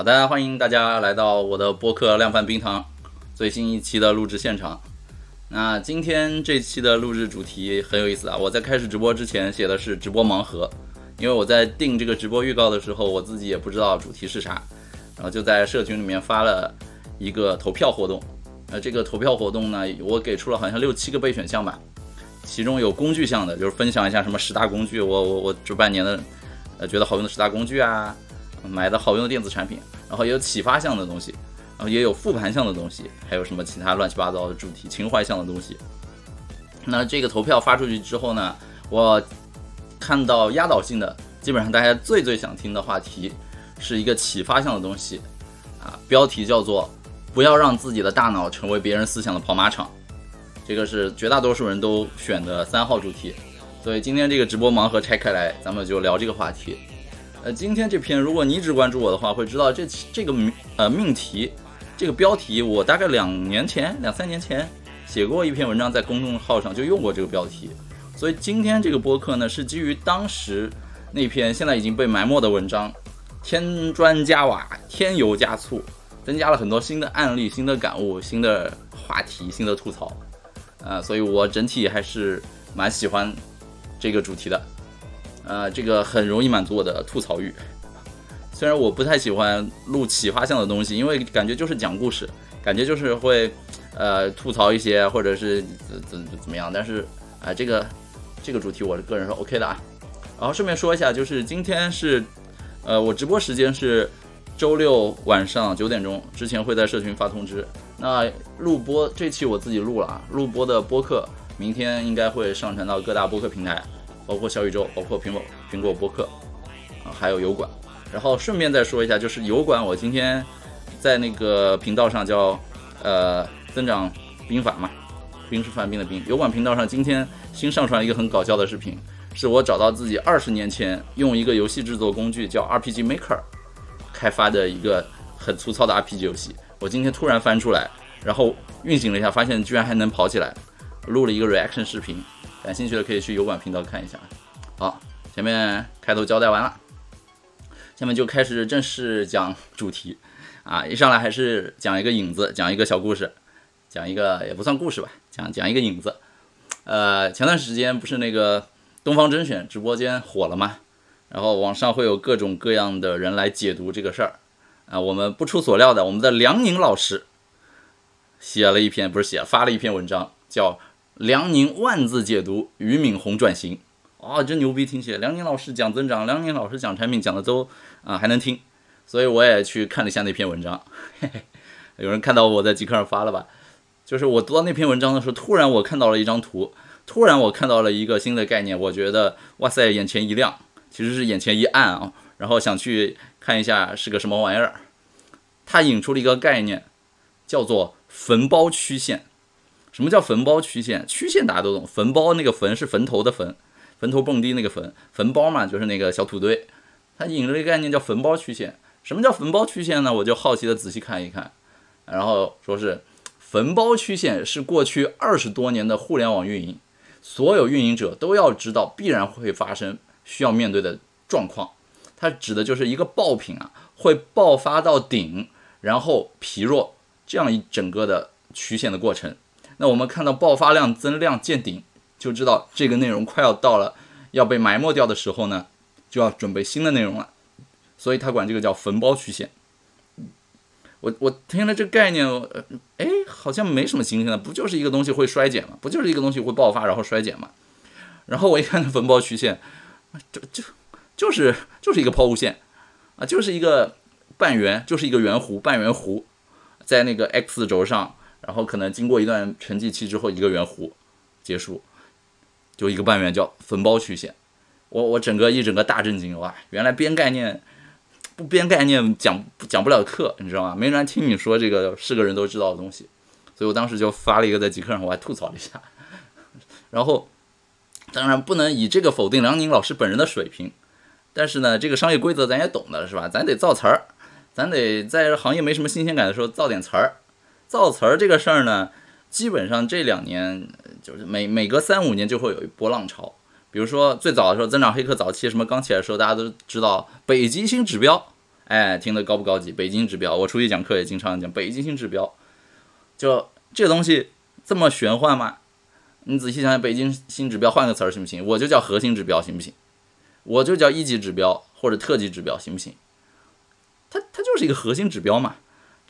好的，欢迎大家来到我的播客《量贩冰糖》最新一期的录制现场。那今天这期的录制主题很有意思啊！我在开始直播之前写的是直播盲盒，因为我在定这个直播预告的时候，我自己也不知道主题是啥，然后就在社群里面发了一个投票活动。呃，这个投票活动呢，我给出了好像六七个备选项吧，其中有工具项的，就是分享一下什么十大工具，我我我这半年的呃觉得好用的十大工具啊。买的好用的电子产品，然后也有启发项的东西，然后也有复盘项的东西，还有什么其他乱七八糟的主题情怀项的东西。那这个投票发出去之后呢，我看到压倒性的，基本上大家最最想听的话题是一个启发项的东西啊，标题叫做“不要让自己的大脑成为别人思想的跑马场”，这个是绝大多数人都选的三号主题，所以今天这个直播盲盒拆开来，咱们就聊这个话题。呃，今天这篇，如果你一直关注我的话，会知道这这个呃命题，这个标题，我大概两年前、两三年前写过一篇文章，在公众号上就用过这个标题。所以今天这个播客呢，是基于当时那篇现在已经被埋没的文章，添砖加瓦，添油加醋，增加了很多新的案例、新的感悟、新的话题、新的吐槽。呃，所以我整体还是蛮喜欢这个主题的。呃，这个很容易满足我的吐槽欲。虽然我不太喜欢录启发向的东西，因为感觉就是讲故事，感觉就是会呃吐槽一些或者是怎怎怎么样。但是啊，这个这个主题我个人是 OK 的啊。然后顺便说一下，就是今天是呃我直播时间是周六晚上九点钟之前会在社群发通知。那录播这期我自己录了啊，录播的播客明天应该会上传到各大播客平台。包括小宇宙，包括苹果苹果播客，啊，还有油管。然后顺便再说一下，就是油管，我今天在那个频道上叫呃增长兵法嘛，兵是犯兵的兵。油管频道上今天新上传了一个很搞笑的视频，是我找到自己二十年前用一个游戏制作工具叫 RPG Maker 开发的一个很粗糙的 RPG 游戏。我今天突然翻出来，然后运行了一下，发现居然还能跑起来，录了一个 reaction 视频。感兴趣的可以去油管频道看一下。好，前面开头交代完了，下面就开始正式讲主题。啊，一上来还是讲一个影子，讲一个小故事，讲一个也不算故事吧，讲讲一个影子。呃，前段时间不是那个东方甄选直播间火了吗？然后网上会有各种各样的人来解读这个事儿。啊，我们不出所料的，我们的梁宁老师写了一篇，不是写发了一篇文章，叫。梁宁万字解读俞敏洪转型，啊，真牛逼！听起来，梁宁老师讲增长，梁宁老师讲产品，讲的都啊还能听，所以我也去看了一下那篇文章。嘿嘿，有人看到我在极客上发了吧？就是我读到那篇文章的时候，突然我看到了一张图，突然我看到了一个新的概念，我觉得哇塞，眼前一亮，其实是眼前一暗啊，然后想去看一下是个什么玩意儿。他引出了一个概念，叫做坟包曲线。什么叫坟包曲线？曲线大家都懂，坟包那个坟是坟头的坟，坟头蹦迪那个坟，坟包嘛就是那个小土堆。它引了一个概念叫坟包曲线。什么叫坟包曲线呢？我就好奇的仔细看一看，然后说是坟包曲线是过去二十多年的互联网运营，所有运营者都要知道必然会发生需要面对的状况。它指的就是一个爆品啊，会爆发到顶，然后疲弱这样一整个的曲线的过程。那我们看到爆发量增量见顶，就知道这个内容快要到了要被埋没掉的时候呢，就要准备新的内容了。所以他管这个叫坟包曲线。我我听了这个概念，哎，好像没什么新鲜的，不就是一个东西会衰减吗？不就是一个东西会爆发然后衰减吗？然后我一看那坟包曲线，就就就是就是一个抛物线啊，就是一个半圆，就是一个圆弧，半圆弧在那个 x 轴上。然后可能经过一段沉寂期之后，一个圆弧结束，就一个半圆叫坟包曲线。我我整个一整个大震惊哇！原来编概念不编概念讲讲不了课，你知道吗？没人听你说这个是个人都知道的东西，所以我当时就发了一个在极客上，我还吐槽了一下。然后当然不能以这个否定梁宁老师本人的水平，但是呢，这个商业规则咱也懂的是吧？咱得造词儿，咱得在行业没什么新鲜感的时候造点词儿。造词儿这个事儿呢，基本上这两年就是每每隔三五年就会有一波浪潮。比如说最早的时候，增长黑客早期什么刚起来的时候，大家都知道北极星指标哎，听得高不高级？北京指标，我出去讲课也经常讲北极星指标。就这东西这么玄幻吗？你仔细想想，北京新指标换个词儿行不行？我就叫核心指标行不行？我就叫一级指标或者特级指标行不行？它它就是一个核心指标嘛。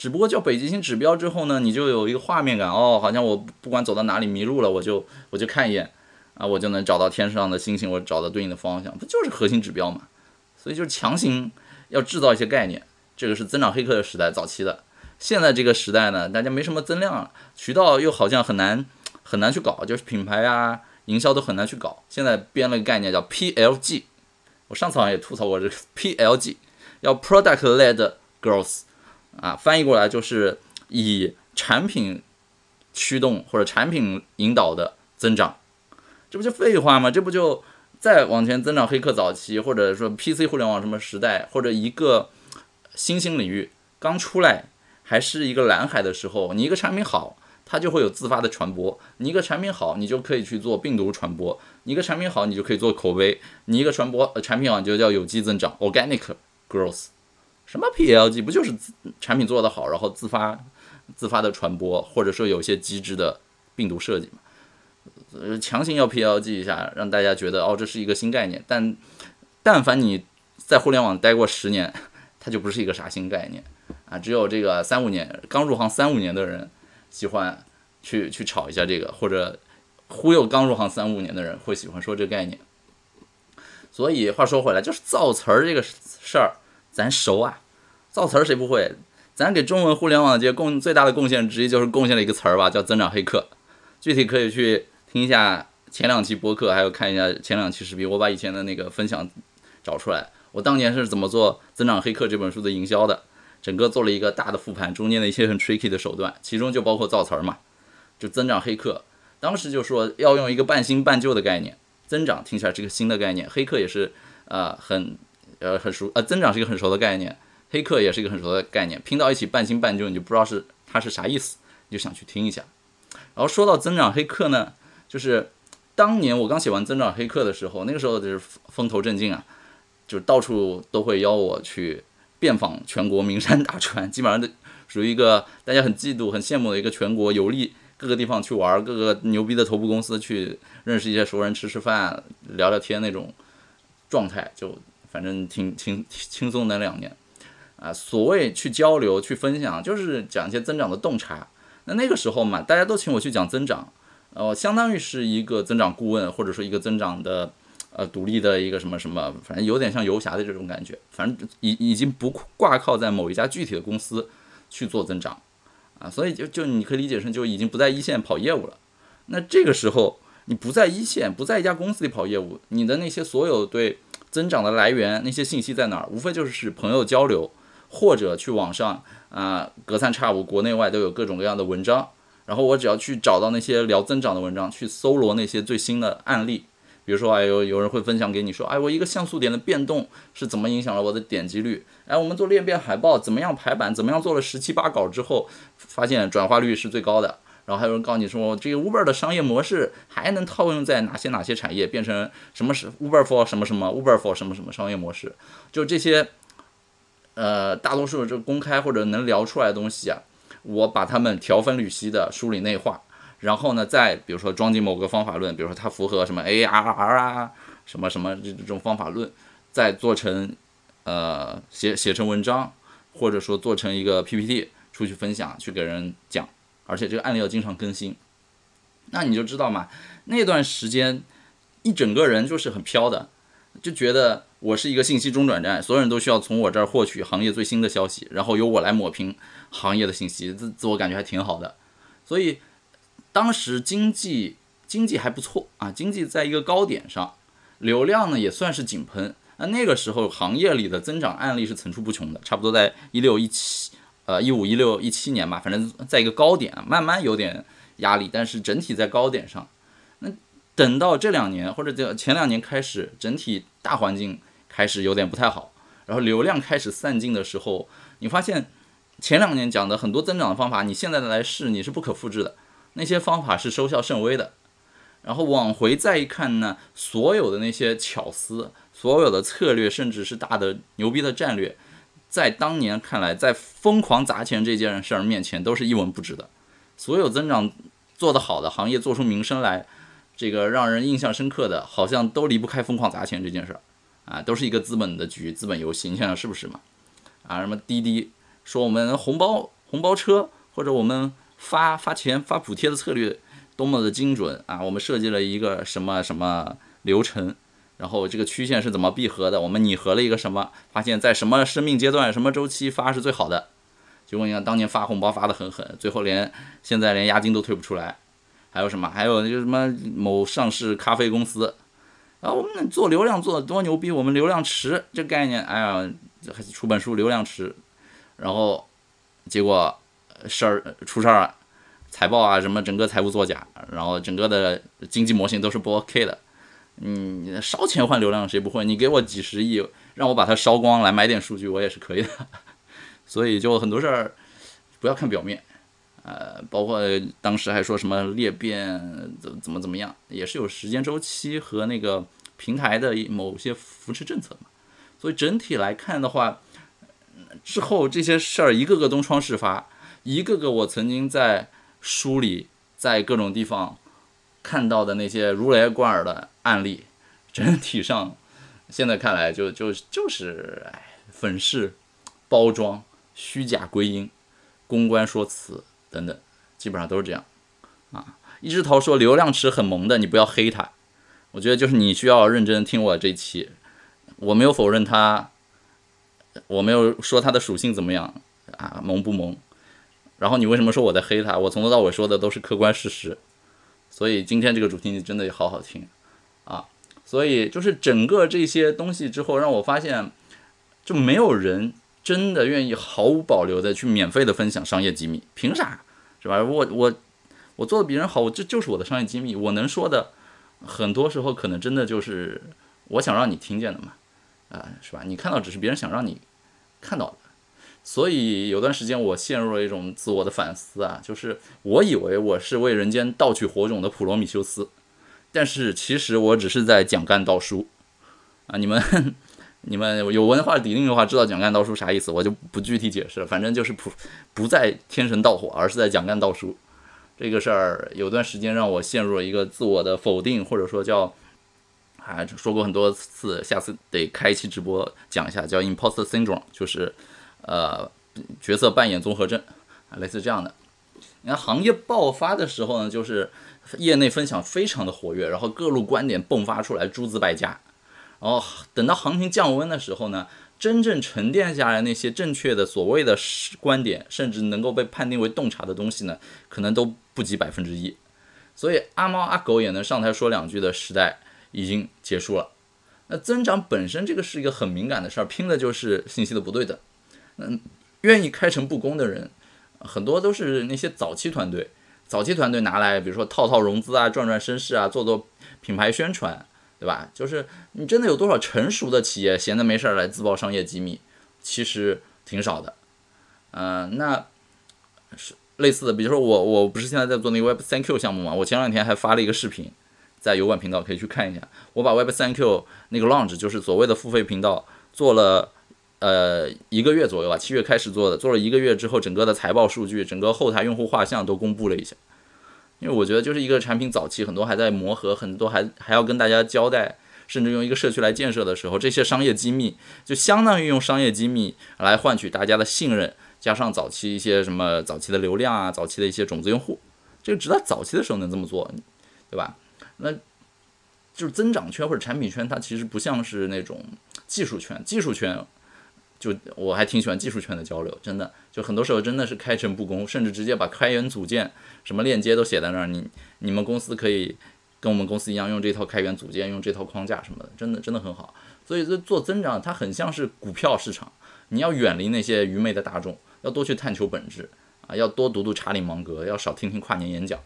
只不过叫北极星指标之后呢，你就有一个画面感哦，好像我不管走到哪里迷路了，我就我就看一眼啊，我就能找到天上的星星，我找到对应的方向，不就是核心指标嘛？所以就是强行要制造一些概念，这个是增长黑客的时代早期的。现在这个时代呢，大家没什么增量了，渠道又好像很难很难去搞，就是品牌啊营销都很难去搞。现在编了个概念叫 PLG，我上次好像也吐槽过这个 PLG，要 Product Led Growth。啊，翻译过来就是以产品驱动或者产品引导的增长，这不就废话吗？这不就再往前增长？黑客早期或者说 PC 互联网什么时代，或者一个新兴领域刚出来还是一个蓝海的时候，你一个产品好，它就会有自发的传播；你一个产品好，你就可以去做病毒传播；你一个产品好，你就可以做口碑；你一个传播产品好，就叫有机增长 （organic growth）。什么 PLG 不就是产品做得好，然后自发自发的传播，或者说有些机制的病毒设计嘛？呃，强行要 PLG 一下，让大家觉得哦，这是一个新概念。但但凡你在互联网待过十年，它就不是一个啥新概念啊。只有这个三五年刚入行三五年的人喜欢去去炒一下这个，或者忽悠刚入行三五年的人会喜欢说这个概念。所以话说回来，就是造词儿这个事儿。咱熟啊，造词儿谁不会？咱给中文互联网界贡最大的贡献之一就是贡献了一个词儿吧，叫增长黑客。具体可以去听一下前两期播客，还有看一下前两期视频。我把以前的那个分享找出来，我当年是怎么做《增长黑客》这本书的营销的，整个做了一个大的复盘，中间的一些很 tricky 的手段，其中就包括造词儿嘛，就增长黑客。当时就说要用一个半新半旧的概念，增长听起来是个新的概念，黑客也是呃很。呃，很熟，呃，增长是一个很熟的概念，黑客也是一个很熟的概念，拼到一起半新半旧，你就不知道是它是啥意思，你就想去听一下。然后说到增长黑客呢，就是当年我刚写完增长黑客的时候，那个时候就是风头正劲啊，就到处都会邀我去遍访全国名山大川，基本上都属于一个大家很嫉妒、很羡慕的一个全国游历各个地方去玩，各个牛逼的头部公司去认识一些熟人，吃吃饭、聊聊天那种状态，就。反正挺挺轻松的两年，啊，所谓去交流、去分享，就是讲一些增长的洞察。那那个时候嘛，大家都请我去讲增长，呃，相当于是一个增长顾问，或者说一个增长的呃独立的一个什么什么，反正有点像游侠的这种感觉。反正已已经不挂靠在某一家具体的公司去做增长，啊，所以就就你可以理解成就已经不在一线跑业务了。那这个时候你不在一线，不在一家公司里跑业务，你的那些所有对。增长的来源，那些信息在哪儿？无非就是朋友交流，或者去网上啊，隔三差五，国内外都有各种各样的文章。然后我只要去找到那些聊增长的文章，去搜罗那些最新的案例。比如说，哎，有有人会分享给你说，哎，我一个像素点的变动是怎么影响了我的点击率？哎，我们做裂变海报怎么样排版？怎么样做了十七八稿之后，发现转化率是最高的。然后还有人告诉你说，这个 Uber 的商业模式还能套用在哪些哪些产业，变成什么是 Uber for 什么什么 Uber for 什么什么商业模式？就这些，呃，大多数这公开或者能聊出来的东西啊，我把它们条分缕析的梳理内化，然后呢，再比如说装进某个方法论，比如说它符合什么 ARR 啊，什么什么这这种方法论，再做成呃写写成文章，或者说做成一个 PPT 出去分享，去给人讲。而且这个案例要经常更新，那你就知道嘛，那段时间一整个人就是很飘的，就觉得我是一个信息中转站，所有人都需要从我这儿获取行业最新的消息，然后由我来抹平行业的信息，自自我感觉还挺好的。所以当时经济经济还不错啊，经济在一个高点上，流量呢也算是井喷。那那个时候行业里的增长案例是层出不穷的，差不多在一六一七。呃，一五一六一七年吧，反正在一个高点，慢慢有点压力，但是整体在高点上。那等到这两年或者这前两年开始，整体大环境开始有点不太好，然后流量开始散尽的时候，你发现前两年讲的很多增长的方法，你现在来试你是不可复制的，那些方法是收效甚微的。然后往回再一看呢，所有的那些巧思，所有的策略，甚至是大的牛逼的战略。在当年看来，在疯狂砸钱这件事儿面前，都是一文不值的。所有增长做得好的行业，做出名声来，这个让人印象深刻的，好像都离不开疯狂砸钱这件事儿啊，都是一个资本的局，资本游戏。你想想是不是嘛？啊，什么滴滴说我们红包红包车，或者我们发发钱发补贴的策略多么的精准啊！我们设计了一个什么什么流程。然后这个曲线是怎么闭合的？我们拟合了一个什么？发现，在什么生命阶段、什么周期发是最好的？结果你看，当年发红包发的很狠，最后连现在连押金都退不出来。还有什么？还有就什么某上市咖啡公司，啊，我们做流量做的多牛逼，我们流量池这概念，哎呀，出本书流量池，然后结果事儿出事儿了，财报啊什么整个财务作假，然后整个的经济模型都是不 OK 的。嗯，烧钱换流量谁不会？你给我几十亿，让我把它烧光来买点数据，我也是可以的。所以就很多事儿，不要看表面，呃，包括当时还说什么裂变怎怎么怎么样，也是有时间周期和那个平台的某些扶持政策嘛。所以整体来看的话，之后这些事儿一个个东窗事发，一个个我曾经在书里在各种地方。看到的那些如雷贯耳的案例，整体上现在看来就就就是哎粉饰、包装、虚假归因、公关说辞等等，基本上都是这样啊。一只桃说流量池很萌的，你不要黑他。我觉得就是你需要认真听我这期，我没有否认他，我没有说他的属性怎么样啊萌不萌。然后你为什么说我在黑他？我从头到尾说的都是客观事实。所以今天这个主题你真的好好听，啊，所以就是整个这些东西之后，让我发现，就没有人真的愿意毫无保留的去免费的分享商业机密，凭啥？是吧？我我我做的比人好，我这就是我的商业机密，我能说的，很多时候可能真的就是我想让你听见的嘛，啊，是吧？你看到只是别人想让你看到的。所以有段时间我陷入了一种自我的反思啊，就是我以为我是为人间盗取火种的普罗米修斯，但是其实我只是在讲干道书啊！你们 你们有文化底蕴的话，知道讲干道书啥意思，我就不具体解释了。反正就是普不在天神盗火，而是在讲干道书。这个事儿有段时间让我陷入了一个自我的否定，或者说叫还说过很多次，下次得开一期直播讲一下，叫 imposter syndrome，就是。呃，角色扮演综合症啊，类似这样的。你看行业爆发的时候呢，就是业内分享非常的活跃，然后各路观点迸发出来，诸子百家。然后等到行情降温的时候呢，真正沉淀下来那些正确的所谓的观点，甚至能够被判定为洞察的东西呢，可能都不及百分之一。所以阿猫阿狗也能上台说两句的时代已经结束了。那增长本身这个是一个很敏感的事儿，拼的就是信息的不对等。嗯，愿意开诚布公的人，很多都是那些早期团队。早期团队拿来，比如说套套融资啊，赚赚身世啊，做做品牌宣传，对吧？就是你真的有多少成熟的企业闲的没事儿来自曝商业机密？其实挺少的。嗯，那是类似的，比如说我，我不是现在在做那个 Web 三 Q 项目嘛？我前两天还发了一个视频，在油管频道可以去看一下。我把 Web 三 Q 那个 launch，就是所谓的付费频道，做了。呃，一个月左右吧，七月开始做的，做了一个月之后，整个的财报数据、整个后台用户画像都公布了一下。因为我觉得，就是一个产品早期，很多还在磨合，很多还还要跟大家交代，甚至用一个社区来建设的时候，这些商业机密就相当于用商业机密来换取大家的信任，加上早期一些什么早期的流量啊，早期的一些种子用户，这个直到早期的时候能这么做，对吧？那就是增长圈或者产品圈，它其实不像是那种技术圈，技术圈。就我还挺喜欢技术圈的交流，真的，就很多时候真的是开诚布公，甚至直接把开源组件什么链接都写在那儿，你你们公司可以跟我们公司一样用这套开源组件，用这套框架什么的，真的真的很好。所以这做增长，它很像是股票市场，你要远离那些愚昧的大众，要多去探求本质啊，要多读读查理芒格，要少听听跨年演讲。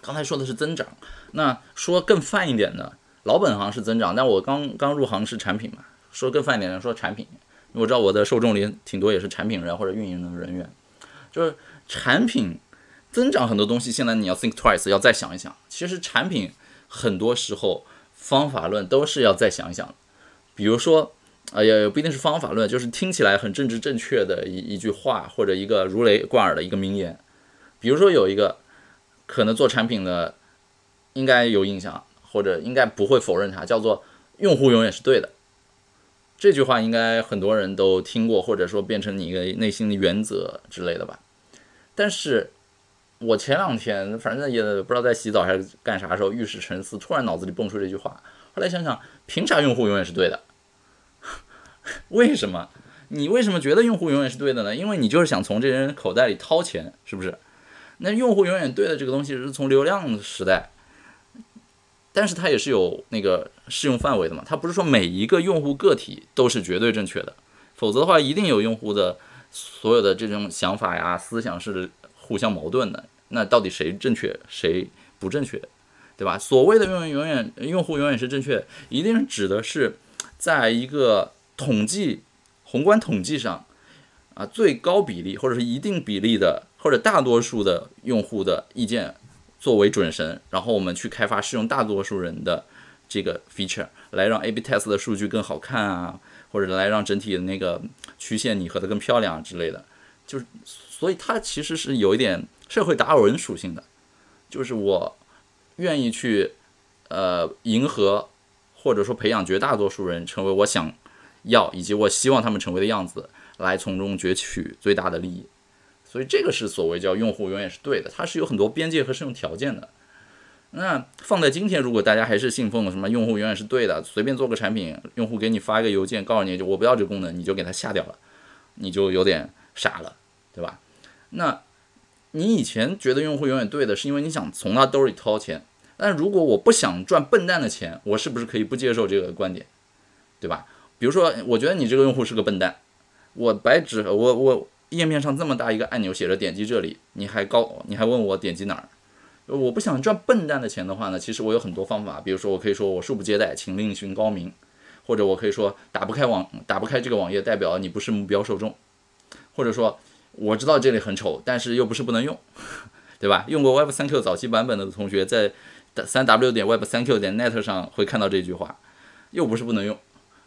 刚才说的是增长，那说更泛一点的，老本行是增长，但我刚刚入行是产品嘛，说更泛一点的说产品。我知道我的受众里挺多也是产品人或者运营的人员，就是产品增长很多东西，现在你要 think twice，要再想一想。其实产品很多时候方法论都是要再想一想。比如说啊，也也不一定是方法论，就是听起来很政治正确的一一句话，或者一个如雷贯耳的一个名言。比如说有一个可能做产品的应该有印象，或者应该不会否认它，叫做“用户永远是对的”。这句话应该很多人都听过，或者说变成你一个内心的原则之类的吧。但是我前两天反正也不知道在洗澡还是干啥时候，遇事沉思，突然脑子里蹦出这句话。后来想想，凭啥用户永远是对的？为什么？你为什么觉得用户永远是对的呢？因为你就是想从这人口袋里掏钱，是不是？那用户永远对的这个东西是从流量时代，但是它也是有那个适用范围的嘛。它不是说每一个用户个体都是绝对正确的，否则的话，一定有用户的所有的这种想法呀、思想是互相矛盾的。那到底谁正确，谁不正确，对吧？所谓的用永远用户永远是正确，一定指的是在一个。统计宏观统计上，啊，最高比例或者是一定比例的或者大多数的用户的意见作为准绳，然后我们去开发适用大多数人的这个 feature，来让 A/B test 的数据更好看啊，或者来让整体的那个曲线拟合的更漂亮之类的，就是所以它其实是有一点社会达尔文属性的，就是我愿意去呃迎合或者说培养绝大多数人成为我想。要以及我希望他们成为的样子，来从中攫取最大的利益，所以这个是所谓叫用户永远是对的，它是有很多边界和适用条件的。那放在今天，如果大家还是信奉什么用户永远是对的，随便做个产品，用户给你发一个邮件，告诉你就我不要这个功能，你就给他下掉了，你就有点傻了，对吧？那你以前觉得用户永远对的，是因为你想从他兜里掏钱，但如果我不想赚笨蛋的钱，我是不是可以不接受这个观点，对吧？比如说，我觉得你这个用户是个笨蛋，我白纸，我我页面上这么大一个按钮写着点击这里，你还告你还问我点击哪儿？我不想赚笨蛋的钱的话呢，其实我有很多方法，比如说我可以说我恕不接待，请另寻高明，或者我可以说打不开网打不开这个网页，代表你不是目标受众，或者说我知道这里很丑，但是又不是不能用，对吧？用过 Web 三 Q 早期版本的同学在三 W 点 Web 三 Q 点 Net 上会看到这句话，又不是不能用。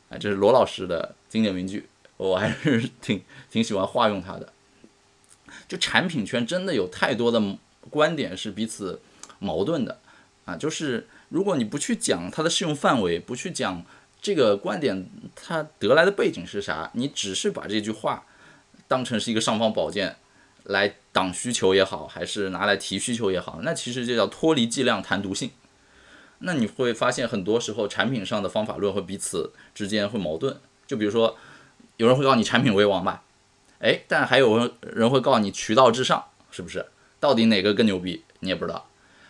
哎，这是罗老师的经典名句，我还是挺挺喜欢化用它的。就产品圈真的有太多的观点是彼此矛盾的啊！就是如果你不去讲它的适用范围，不去讲这个观点它得来的背景是啥，你只是把这句话当成是一个尚方宝剑来挡需求也好，还是拿来提需求也好，那其实就叫脱离剂量谈毒性。那你会发现，很多时候产品上的方法论会彼此之间会矛盾。就比如说，有人会告诉你产品为王吧，哎，但还有人会告诉你渠道至上，是不是？到底哪个更牛逼？你也不知道。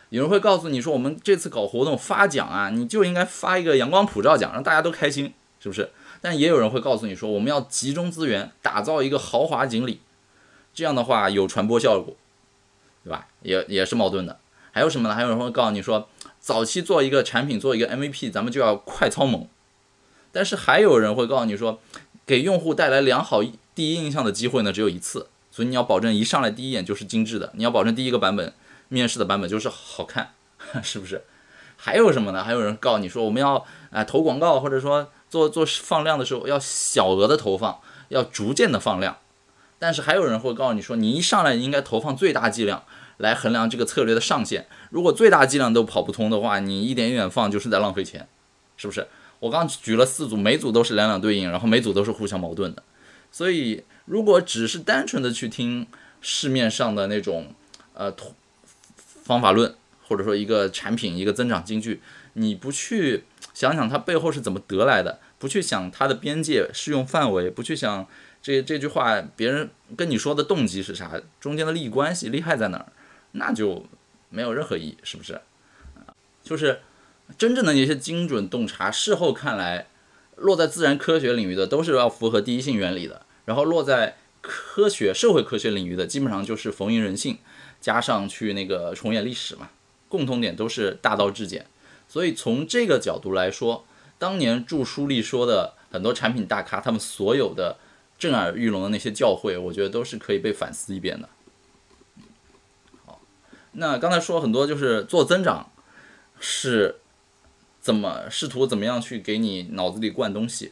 有人会告诉你说，我们这次搞活动发奖啊，你就应该发一个阳光普照奖，让大家都开心，是不是？但也有人会告诉你说，我们要集中资源打造一个豪华锦鲤，这样的话有传播效果，对吧？也也是矛盾的。还有什么呢？还有人会告诉你说。早期做一个产品，做一个 MVP，咱们就要快操猛。但是还有人会告诉你说，给用户带来良好第一印象的机会呢，只有一次，所以你要保证一上来第一眼就是精致的，你要保证第一个版本面试的版本就是好看，是不是？还有什么呢？还有人告诉你说，我们要啊投广告，或者说做做放量的时候要小额的投放，要逐渐的放量。但是还有人会告诉你说，你一上来应该投放最大剂量。来衡量这个策略的上限。如果最大剂量都跑不通的话，你一点一点放就是在浪费钱，是不是？我刚举了四组，每组都是两两对应，然后每组都是互相矛盾的。所以，如果只是单纯的去听市面上的那种呃方法论，或者说一个产品一个增长金句，你不去想想它背后是怎么得来的，不去想它的边界适用范围，不去想这这句话别人跟你说的动机是啥，中间的利益关系利害在哪儿？那就没有任何意义，是不是？就是真正的那些精准洞察，事后看来，落在自然科学领域的都是要符合第一性原理的，然后落在科学、社会科学领域的，基本上就是逢迎人性，加上去那个重演历史嘛，共同点都是大道至简。所以从这个角度来说，当年著书立说的很多产品大咖，他们所有的震耳欲聋的那些教诲，我觉得都是可以被反思一遍的。好那刚才说很多就是做增长，是怎么试图怎么样去给你脑子里灌东西。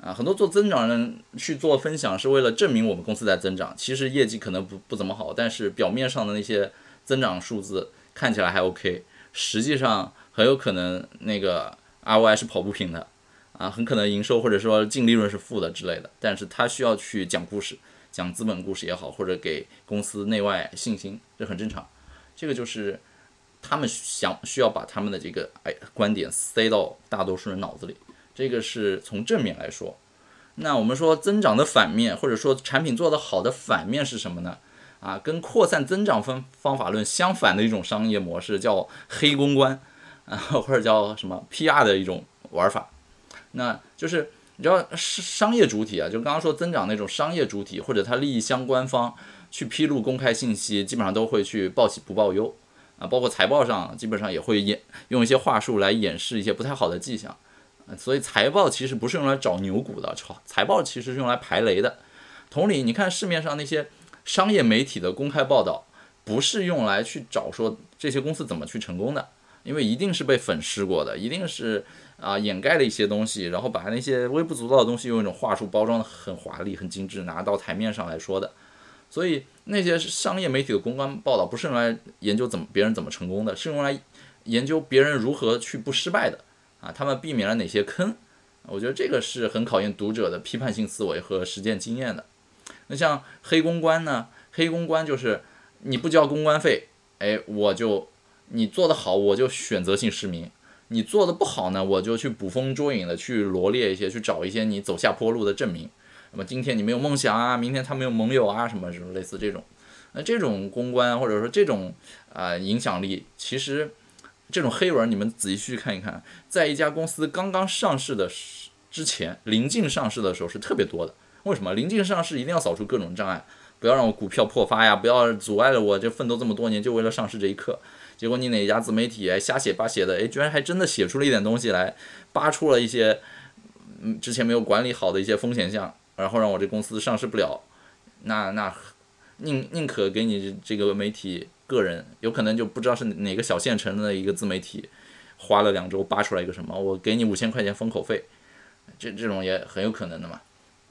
啊，很多做增长人去做分享是为了证明我们公司在增长，其实业绩可能不不怎么好，但是表面上的那些增长数字看起来还 OK，实际上很有可能那个 ROI 是跑不平的，啊，很可能营收或者说净利润是负的之类的，但是他需要去讲故事，讲资本故事也好，或者给公司内外信心，这很正常，这个就是他们想需要把他们的这个哎观点塞到大多数人脑子里。这个是从正面来说，那我们说增长的反面，或者说产品做得好的反面是什么呢？啊，跟扩散增长方方法论相反的一种商业模式叫黑公关，啊，或者叫什么 PR 的一种玩法。那就是你知道商商业主体啊，就刚刚说增长那种商业主体或者它利益相关方去披露公开信息，基本上都会去报喜不报忧啊，包括财报上基本上也会掩用一些话术来掩饰一些不太好的迹象。所以财报其实不是用来找牛股的，财财报其实是用来排雷的。同理，你看市面上那些商业媒体的公开报道，不是用来去找说这些公司怎么去成功的，因为一定是被粉饰过的，一定是啊掩盖了一些东西，然后把那些微不足道的东西用一种话术包装的很华丽、很精致，拿到台面上来说的。所以那些商业媒体的公关报道不是用来研究怎么别人怎么成功的，是用来研究别人如何去不失败的。啊，他们避免了哪些坑？我觉得这个是很考验读者的批判性思维和实践经验的。那像黑公关呢？黑公关就是你不交公关费，哎，我就你做得好，我就选择性失明；你做得不好呢，我就去捕风捉影的去罗列一些，去找一些你走下坡路的证明。那么今天你没有梦想啊，明天他没有盟友啊，什么什么类似这种。那这种公关或者说这种啊影响力，其实。这种黑文，你们仔细去看一看，在一家公司刚刚上市的之前，临近上市的时候是特别多的。为什么？临近上市一定要扫除各种障碍，不要让我股票破发呀，不要阻碍了我这奋斗这么多年就为了上市这一刻。结果你哪家自媒体瞎写八写的，哎，居然还真的写出了一点东西来，扒出了一些嗯之前没有管理好的一些风险项，然后让我这公司上市不了。那那宁宁可给你这个媒体。个人有可能就不知道是哪个小县城的一个自媒体，花了两周扒出来一个什么，我给你五千块钱封口费，这这种也很有可能的嘛。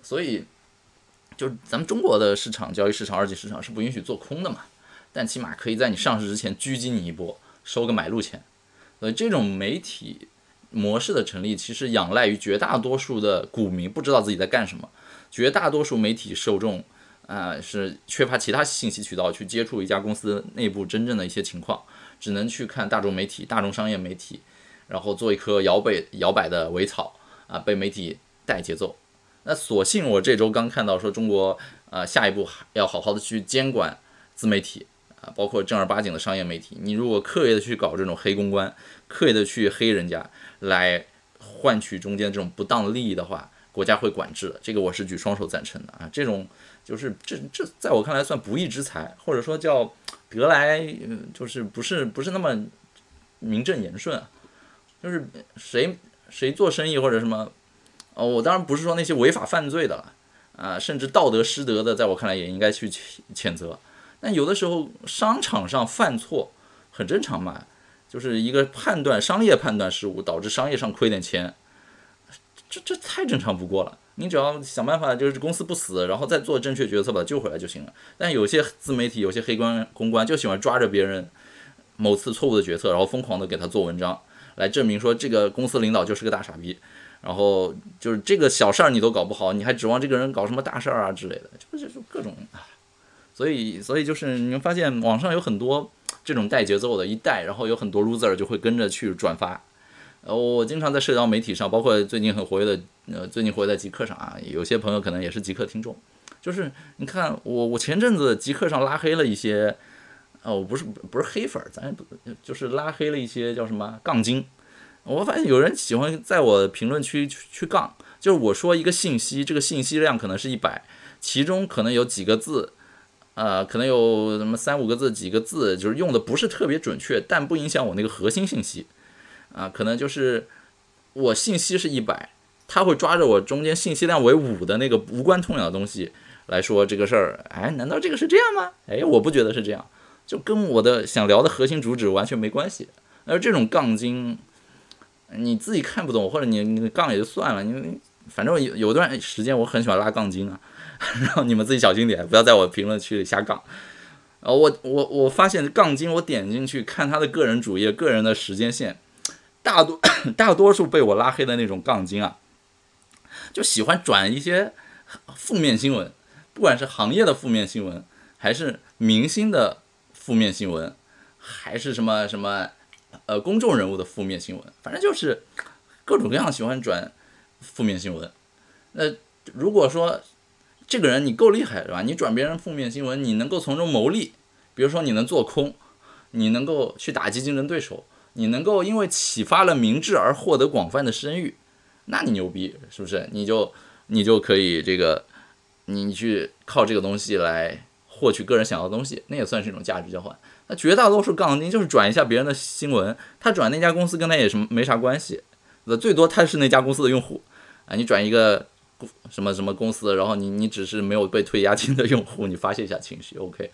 所以，就咱们中国的市场交易市场二级市场是不允许做空的嘛，但起码可以在你上市之前狙击你一波，收个买入钱。所以这种媒体模式的成立，其实仰赖于绝大多数的股民不知道自己在干什么，绝大多数媒体受众。啊，是缺乏其他信息渠道去接触一家公司内部真正的一些情况，只能去看大众媒体、大众商业媒体，然后做一颗摇摆摇摆的苇草啊，被媒体带节奏。那所幸我这周刚看到说中国啊，下一步要好好的去监管自媒体啊，包括正儿八经的商业媒体。你如果刻意的去搞这种黑公关，刻意的去黑人家来换取中间这种不当利益的话，国家会管制的。这个我是举双手赞成的啊，这种。就是这这在我看来算不义之财，或者说叫得来，就是不是不是那么名正言顺。就是谁谁做生意或者什么，哦，我当然不是说那些违法犯罪的，啊，甚至道德失德的，在我看来也应该去谴责。但有的时候商场上犯错很正常嘛，就是一个判断商业判断失误导致商业上亏点钱，这这太正常不过了。你只要想办法，就是公司不死，然后再做正确决策把它救回来就行了。但有些自媒体、有些黑官公关就喜欢抓着别人某次错误的决策，然后疯狂的给他做文章，来证明说这个公司领导就是个大傻逼。然后就是这个小事儿你都搞不好，你还指望这个人搞什么大事儿啊之类的，就是就各种。所以，所以就是你们发现网上有很多这种带节奏的，一带，然后有很多 loser 就会跟着去转发。呃，我经常在社交媒体上，包括最近很活跃的，呃，最近活跃在极客上啊，有些朋友可能也是极客听众，就是你看我，我前阵子极客上拉黑了一些，哦，我不是不是黑粉，咱不就是拉黑了一些叫什么杠精，我发现有人喜欢在我评论区去去杠，就是我说一个信息，这个信息量可能是一百，其中可能有几个字，呃，可能有什么三五个字、几个字，就是用的不是特别准确，但不影响我那个核心信息。啊，可能就是我信息是一百，他会抓着我中间信息量为五的那个无关痛痒的东西来说这个事儿。哎，难道这个是这样吗？哎，我不觉得是这样，就跟我的想聊的核心主旨完全没关系。而这种杠精，你自己看不懂或者你你杠也就算了，你反正有有段时间我很喜欢拉杠精啊，然后你们自己小心点，不要在我评论区里瞎杠。呃，我我我发现杠精，我点进去看他的个人主页、个人的时间线，大多 大多数被我拉黑的那种杠精啊，就喜欢转一些负面新闻，不管是行业的负面新闻，还是明星的负面新闻，还是什么什么呃公众人物的负面新闻，反正就是各种各样喜欢转负面新闻。那如果说，这个人你够厉害是吧？你转别人负面新闻，你能够从中牟利，比如说你能做空，你能够去打击竞争对手，你能够因为启发了明智而获得广泛的声誉，那你牛逼是不是？你就你就可以这个，你去靠这个东西来获取个人想要的东西，那也算是一种价值交换。那绝大多数杠精就是转一下别人的新闻，他转那家公司跟他也什么没啥关系，那最多他是那家公司的用户啊，你转一个。什么什么公司？然后你你只是没有被退押金的用户，你发泄一下情绪，OK。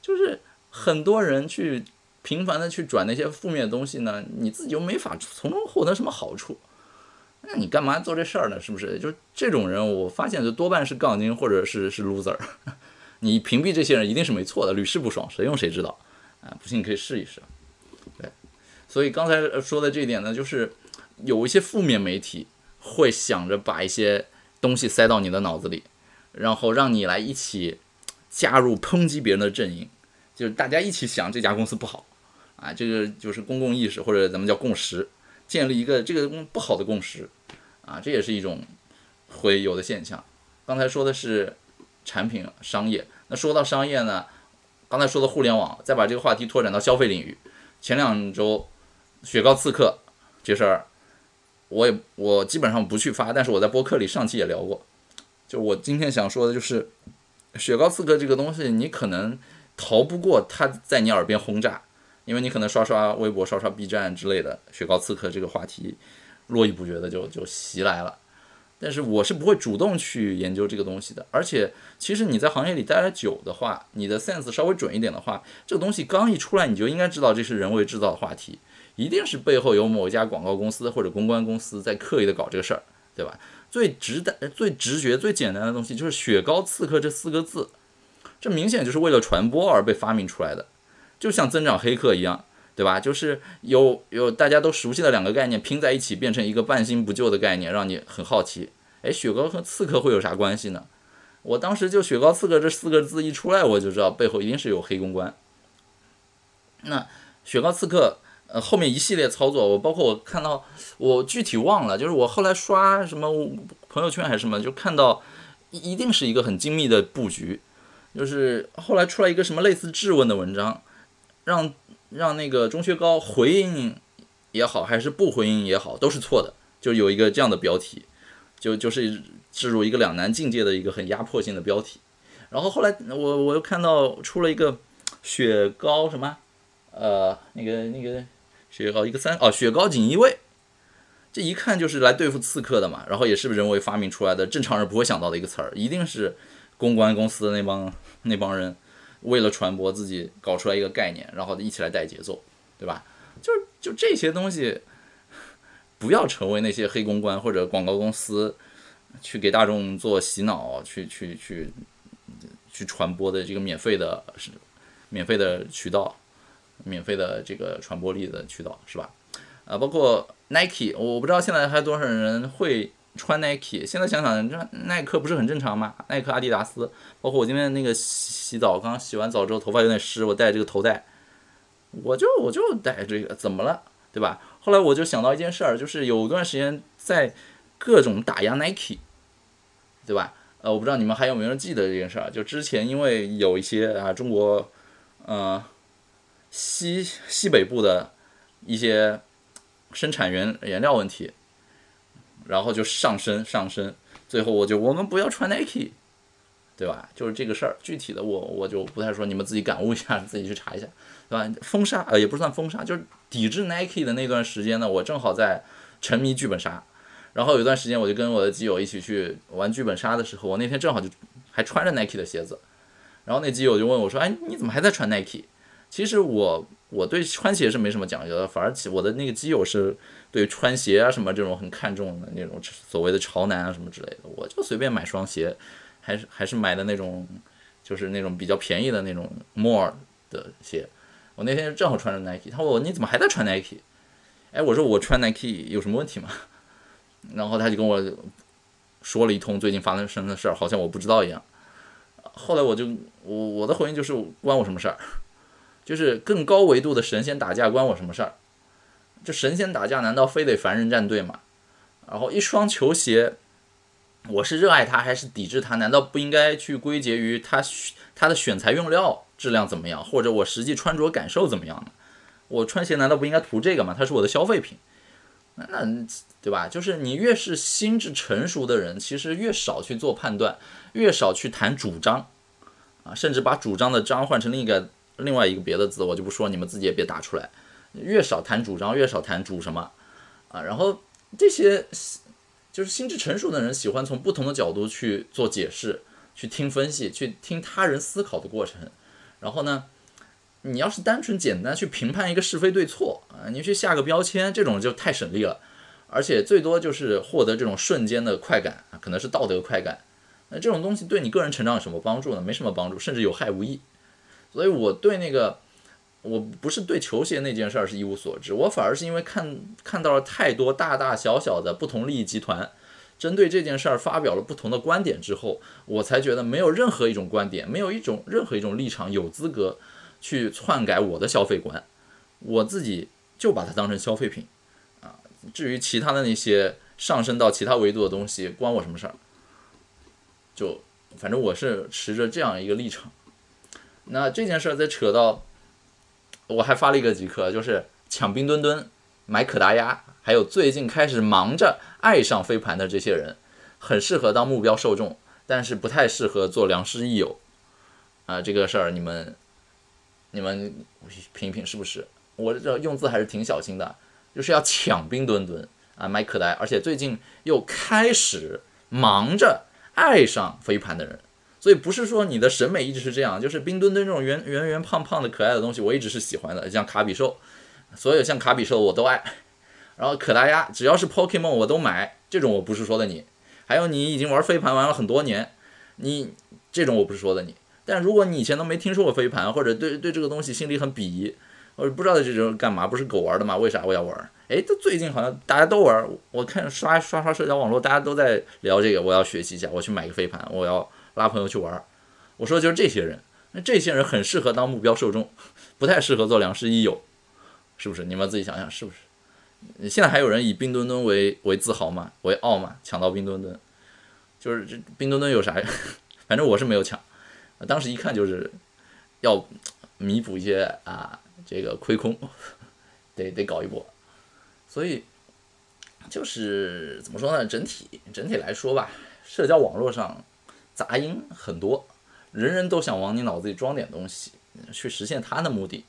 就是很多人去频繁的去转那些负面的东西呢，你自己又没法从中获得什么好处，那你干嘛做这事儿呢？是不是？就这种人，我发现就多半是杠精或者是是 loser。你屏蔽这些人一定是没错的，屡试不爽，谁用谁知道啊？不信你可以试一试。对，所以刚才说的这一点呢，就是有一些负面媒体会想着把一些。东西塞到你的脑子里，然后让你来一起加入抨击别人的阵营，就是大家一起想这家公司不好啊，这个就是公共意识或者咱们叫共识，建立一个这个不好的共识啊，这也是一种会有的现象。刚才说的是产品商业，那说到商业呢，刚才说的互联网，再把这个话题拓展到消费领域，前两周雪糕刺客这事儿。我也我基本上不去发，但是我在播客里上期也聊过。就我今天想说的就是，雪糕刺客这个东西，你可能逃不过它在你耳边轰炸，因为你可能刷刷微博、刷刷 B 站之类的，雪糕刺客这个话题络绎不绝的就就袭来了。但是我是不会主动去研究这个东西的。而且其实你在行业里待得久的话，你的 sense 稍微准一点的话，这个东西刚一出来，你就应该知道这是人为制造的话题。一定是背后有某一家广告公司或者公关公司在刻意的搞这个事儿，对吧？最直的、最直觉、最简单的东西就是“雪糕刺客”这四个字，这明显就是为了传播而被发明出来的，就像增长黑客一样，对吧？就是有有大家都熟悉的两个概念拼在一起，变成一个半新不旧的概念，让你很好奇。哎，雪糕和刺客会有啥关系呢？我当时就“雪糕刺客”这四个字一出来，我就知道背后一定是有黑公关。那雪糕刺客。呃，后面一系列操作，我包括我看到，我具体忘了，就是我后来刷什么朋友圈还是什么，就看到一定是一个很精密的布局，就是后来出来一个什么类似质问的文章，让让那个钟薛高回应也好，还是不回应也好，都是错的，就有一个这样的标题，就就是置入一个两难境界的一个很压迫性的标题，然后后来我我又看到出了一个雪糕什么，呃，那个那个。雪糕一个三哦，雪糕锦衣卫，这一看就是来对付刺客的嘛。然后也是人为发明出来的，正常人不会想到的一个词儿，一定是公关公司的那帮那帮人为了传播自己搞出来一个概念，然后一起来带节奏，对吧？就就这些东西，不要成为那些黑公关或者广告公司去给大众做洗脑、去去去去传播的这个免费的是免费的渠道。免费的这个传播力的渠道是吧？啊，包括 Nike，我不知道现在还有多少人会穿 Nike。现在想想，这耐克不是很正常吗？耐克、阿迪达斯，包括我今天那个洗澡，刚洗完澡之后头发有点湿，我戴这个头带，我就我就戴这个，怎么了？对吧？后来我就想到一件事儿，就是有段时间在各种打压 Nike，对吧？呃，我不知道你们还有没有人记得这件事儿？就之前因为有一些啊，中国，呃。西西北部的一些生产原原料问题，然后就上升上升，最后我就我们不要穿 Nike，对吧？就是这个事儿，具体的我我就不太说，你们自己感悟一下，自己去查一下，对吧？封杀呃也不算封杀，就是抵制 Nike 的那段时间呢，我正好在沉迷剧本杀，然后有一段时间我就跟我的基友一起去玩剧本杀的时候，我那天正好就还穿着 Nike 的鞋子，然后那基友就问我说：“哎，你怎么还在穿 Nike？” 其实我我对穿鞋是没什么讲究的，反而我的那个基友是对穿鞋啊什么这种很看重的那种所谓的潮男啊什么之类的，我就随便买双鞋，还是还是买的那种，就是那种比较便宜的那种 more 的鞋。我那天正好穿着 Nike，他问我你怎么还在穿 Nike？哎，我说我穿 Nike 有什么问题吗？然后他就跟我说了一通最近发生的事儿，好像我不知道一样。后来我就我我的回应就是关我什么事儿？就是更高维度的神仙打架关我什么事儿？这神仙打架难道非得凡人站队吗？然后一双球鞋，我是热爱它还是抵制它？难道不应该去归结于它它的选材用料质量怎么样，或者我实际穿着感受怎么样呢？我穿鞋难道不应该图这个吗？它是我的消费品，那那对吧？就是你越是心智成熟的人，其实越少去做判断，越少去谈主张，啊，甚至把主张的张换成另一个另外一个别的字，我就不说，你们自己也别打出来。越少谈主张，越少谈主什么，啊，然后这些就是心智成熟的人喜欢从不同的角度去做解释，去听分析，去听他人思考的过程，然后呢？你要是单纯简单去评判一个是非对错啊，你去下个标签，这种就太省力了，而且最多就是获得这种瞬间的快感啊，可能是道德快感。那这种东西对你个人成长有什么帮助呢？没什么帮助，甚至有害无益。所以我对那个，我不是对球鞋那件事儿是一无所知，我反而是因为看看到了太多大大小小的不同利益集团针对这件事儿发表了不同的观点之后，我才觉得没有任何一种观点，没有一种任何一种立场有资格。去篡改我的消费观，我自己就把它当成消费品，啊，至于其他的那些上升到其他维度的东西，关我什么事儿？就反正我是持着这样一个立场。那这件事儿再扯到，我还发了一个极客，就是抢冰墩墩、买可达鸭，还有最近开始忙着爱上飞盘的这些人，很适合当目标受众，但是不太适合做良师益友。啊，这个事儿你们。你们品一品是不是？我这用字还是挺小心的，就是要抢冰墩墩啊，买可达，而且最近又开始忙着爱上飞盘的人，所以不是说你的审美一直是这样，就是冰墩墩这种圆圆圆胖胖的可爱的东西，我一直是喜欢的，像卡比兽，所有像卡比兽我都爱，然后可达鸭只要是 Pokemon 我都买，这种我不是说的你，还有你已经玩飞盘玩了很多年，你这种我不是说的你。但如果你以前都没听说过飞盘，或者对对这个东西心里很鄙夷，或者不知道这种干嘛，不是狗玩的吗？为啥我要玩？哎，这最近好像大家都玩，我看刷刷刷社交网络，大家都在聊这个，我要学习一下，我去买个飞盘，我要拉朋友去玩。我说就是这些人，那这些人很适合当目标受众，不太适合做良师益友，是不是？你们自己想想是不是？现在还有人以冰墩墩为为自豪吗？为傲吗？抢到冰墩墩，就是这冰墩墩有啥？反正我是没有抢。当时一看就是要弥补一些啊这个亏空，得得搞一波，所以就是怎么说呢？整体整体来说吧，社交网络上杂音很多，人人都想往你脑子里装点东西，去实现他的目的。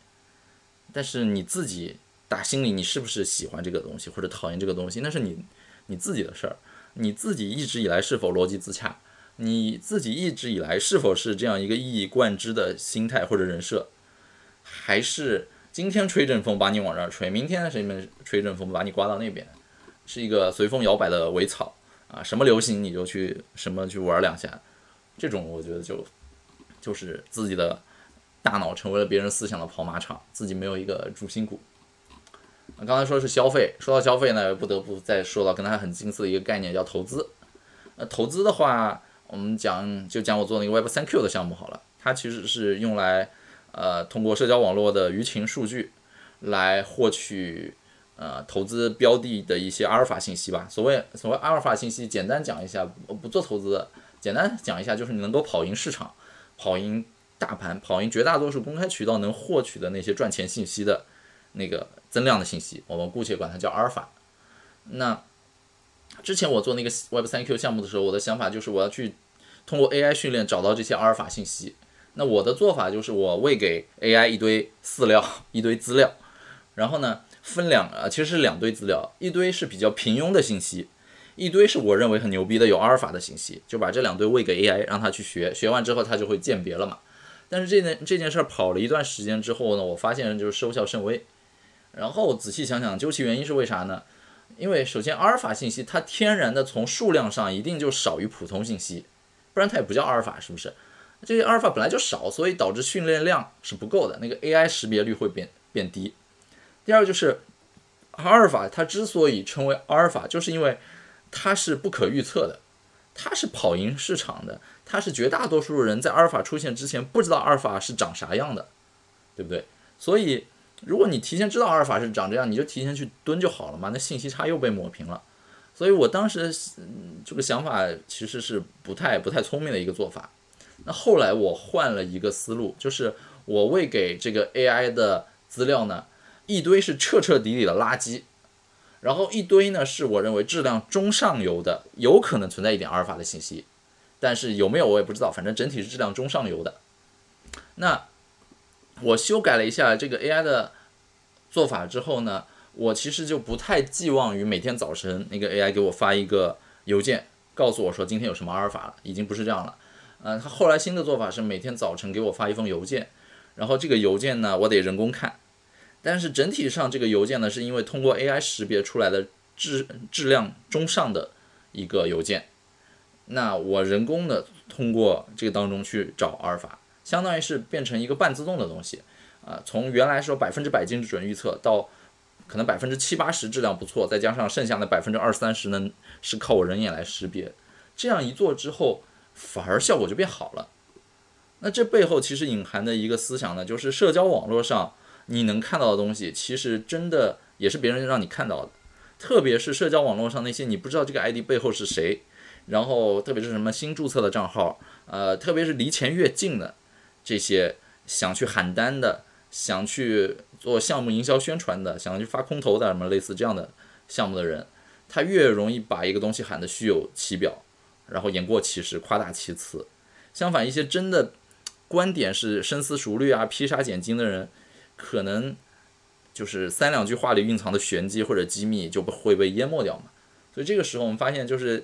但是你自己打心里你是不是喜欢这个东西或者讨厌这个东西，那是你你自己的事儿。你自己一直以来是否逻辑自洽？你自己一直以来是否是这样一个一以贯之的心态或者人设，还是今天吹阵风把你往这儿吹，明天谁们吹阵风把你刮到那边，是一个随风摇摆的尾草啊？什么流行你就去什么去玩两下，这种我觉得就就是自己的大脑成为了别人思想的跑马场，自己没有一个主心骨。刚才说是消费，说到消费呢，不得不再说到跟它很近似的一个概念，叫投资。呃，投资的话。我们讲就讲我做那个 Web 三 Q 的项目好了，它其实是用来，呃，通过社交网络的舆情数据，来获取呃投资标的的一些阿尔法信息吧。所谓所谓阿尔法信息，简单讲一下，不做投资，简单讲一下就是你能够跑赢市场，跑赢大盘，跑赢绝大多数公开渠道能获取的那些赚钱信息的那个增量的信息，我们姑且管它叫阿尔法。那之前我做那个 Web 三 Q 项目的时候，我的想法就是我要去通过 AI 训练找到这些阿尔法信息。那我的做法就是我喂给 AI 一堆饲料、一堆资料，然后呢分两啊，其实是两堆资料，一堆是比较平庸的信息，一堆是我认为很牛逼的有阿尔法的信息，就把这两堆喂给 AI，让它去学，学完之后它就会鉴别了嘛。但是这件这件事儿跑了一段时间之后呢，我发现就是收效甚微。然后仔细想想，究其原因是为啥呢？因为首先阿尔法信息它天然的从数量上一定就少于普通信息，不然它也不叫阿尔法，是不是？这些阿尔法本来就少，所以导致训练量是不够的，那个 AI 识别率会变变低。第二就是阿尔法它之所以称为阿尔法，就是因为它是不可预测的，它是跑赢市场的，它是绝大多数人在阿尔法出现之前不知道阿尔法是长啥样的，对不对？所以如果你提前知道阿尔法是长这样，你就提前去蹲就好了嘛，那信息差又被抹平了。所以我当时这个想法其实是不太不太聪明的一个做法。那后来我换了一个思路，就是我喂给这个 AI 的资料呢，一堆是彻彻底底的垃圾，然后一堆呢是我认为质量中上游的，有可能存在一点阿尔法的信息，但是有没有我也不知道，反正整体是质量中上游的。那我修改了一下这个 AI 的做法之后呢，我其实就不太寄望于每天早晨那个 AI 给我发一个邮件，告诉我说今天有什么阿尔法了，已经不是这样了。嗯，他后来新的做法是每天早晨给我发一封邮件，然后这个邮件呢，我得人工看。但是整体上这个邮件呢，是因为通过 AI 识别出来的质质量中上的一个邮件，那我人工的通过这个当中去找阿尔法，相当于是变成一个半自动的东西啊。从原来说百分之百精准预测到可能百分之七八十质量不错，再加上剩下的百分之二三十呢，是靠我人眼来识别。这样一做之后。反而效果就变好了。那这背后其实隐含的一个思想呢，就是社交网络上你能看到的东西，其实真的也是别人让你看到的。特别是社交网络上那些你不知道这个 ID 背后是谁，然后特别是什么新注册的账号，呃，特别是离钱越近的这些想去喊单的、想去做项目营销宣传的、想去发空投的什么类似这样的项目的人，他越容易把一个东西喊得虚有其表。然后言过其实，夸大其词。相反，一些真的观点是深思熟虑啊、披沙拣金的人，可能就是三两句话里蕴藏的玄机或者机密就不会被淹没掉嘛。所以这个时候，我们发现就是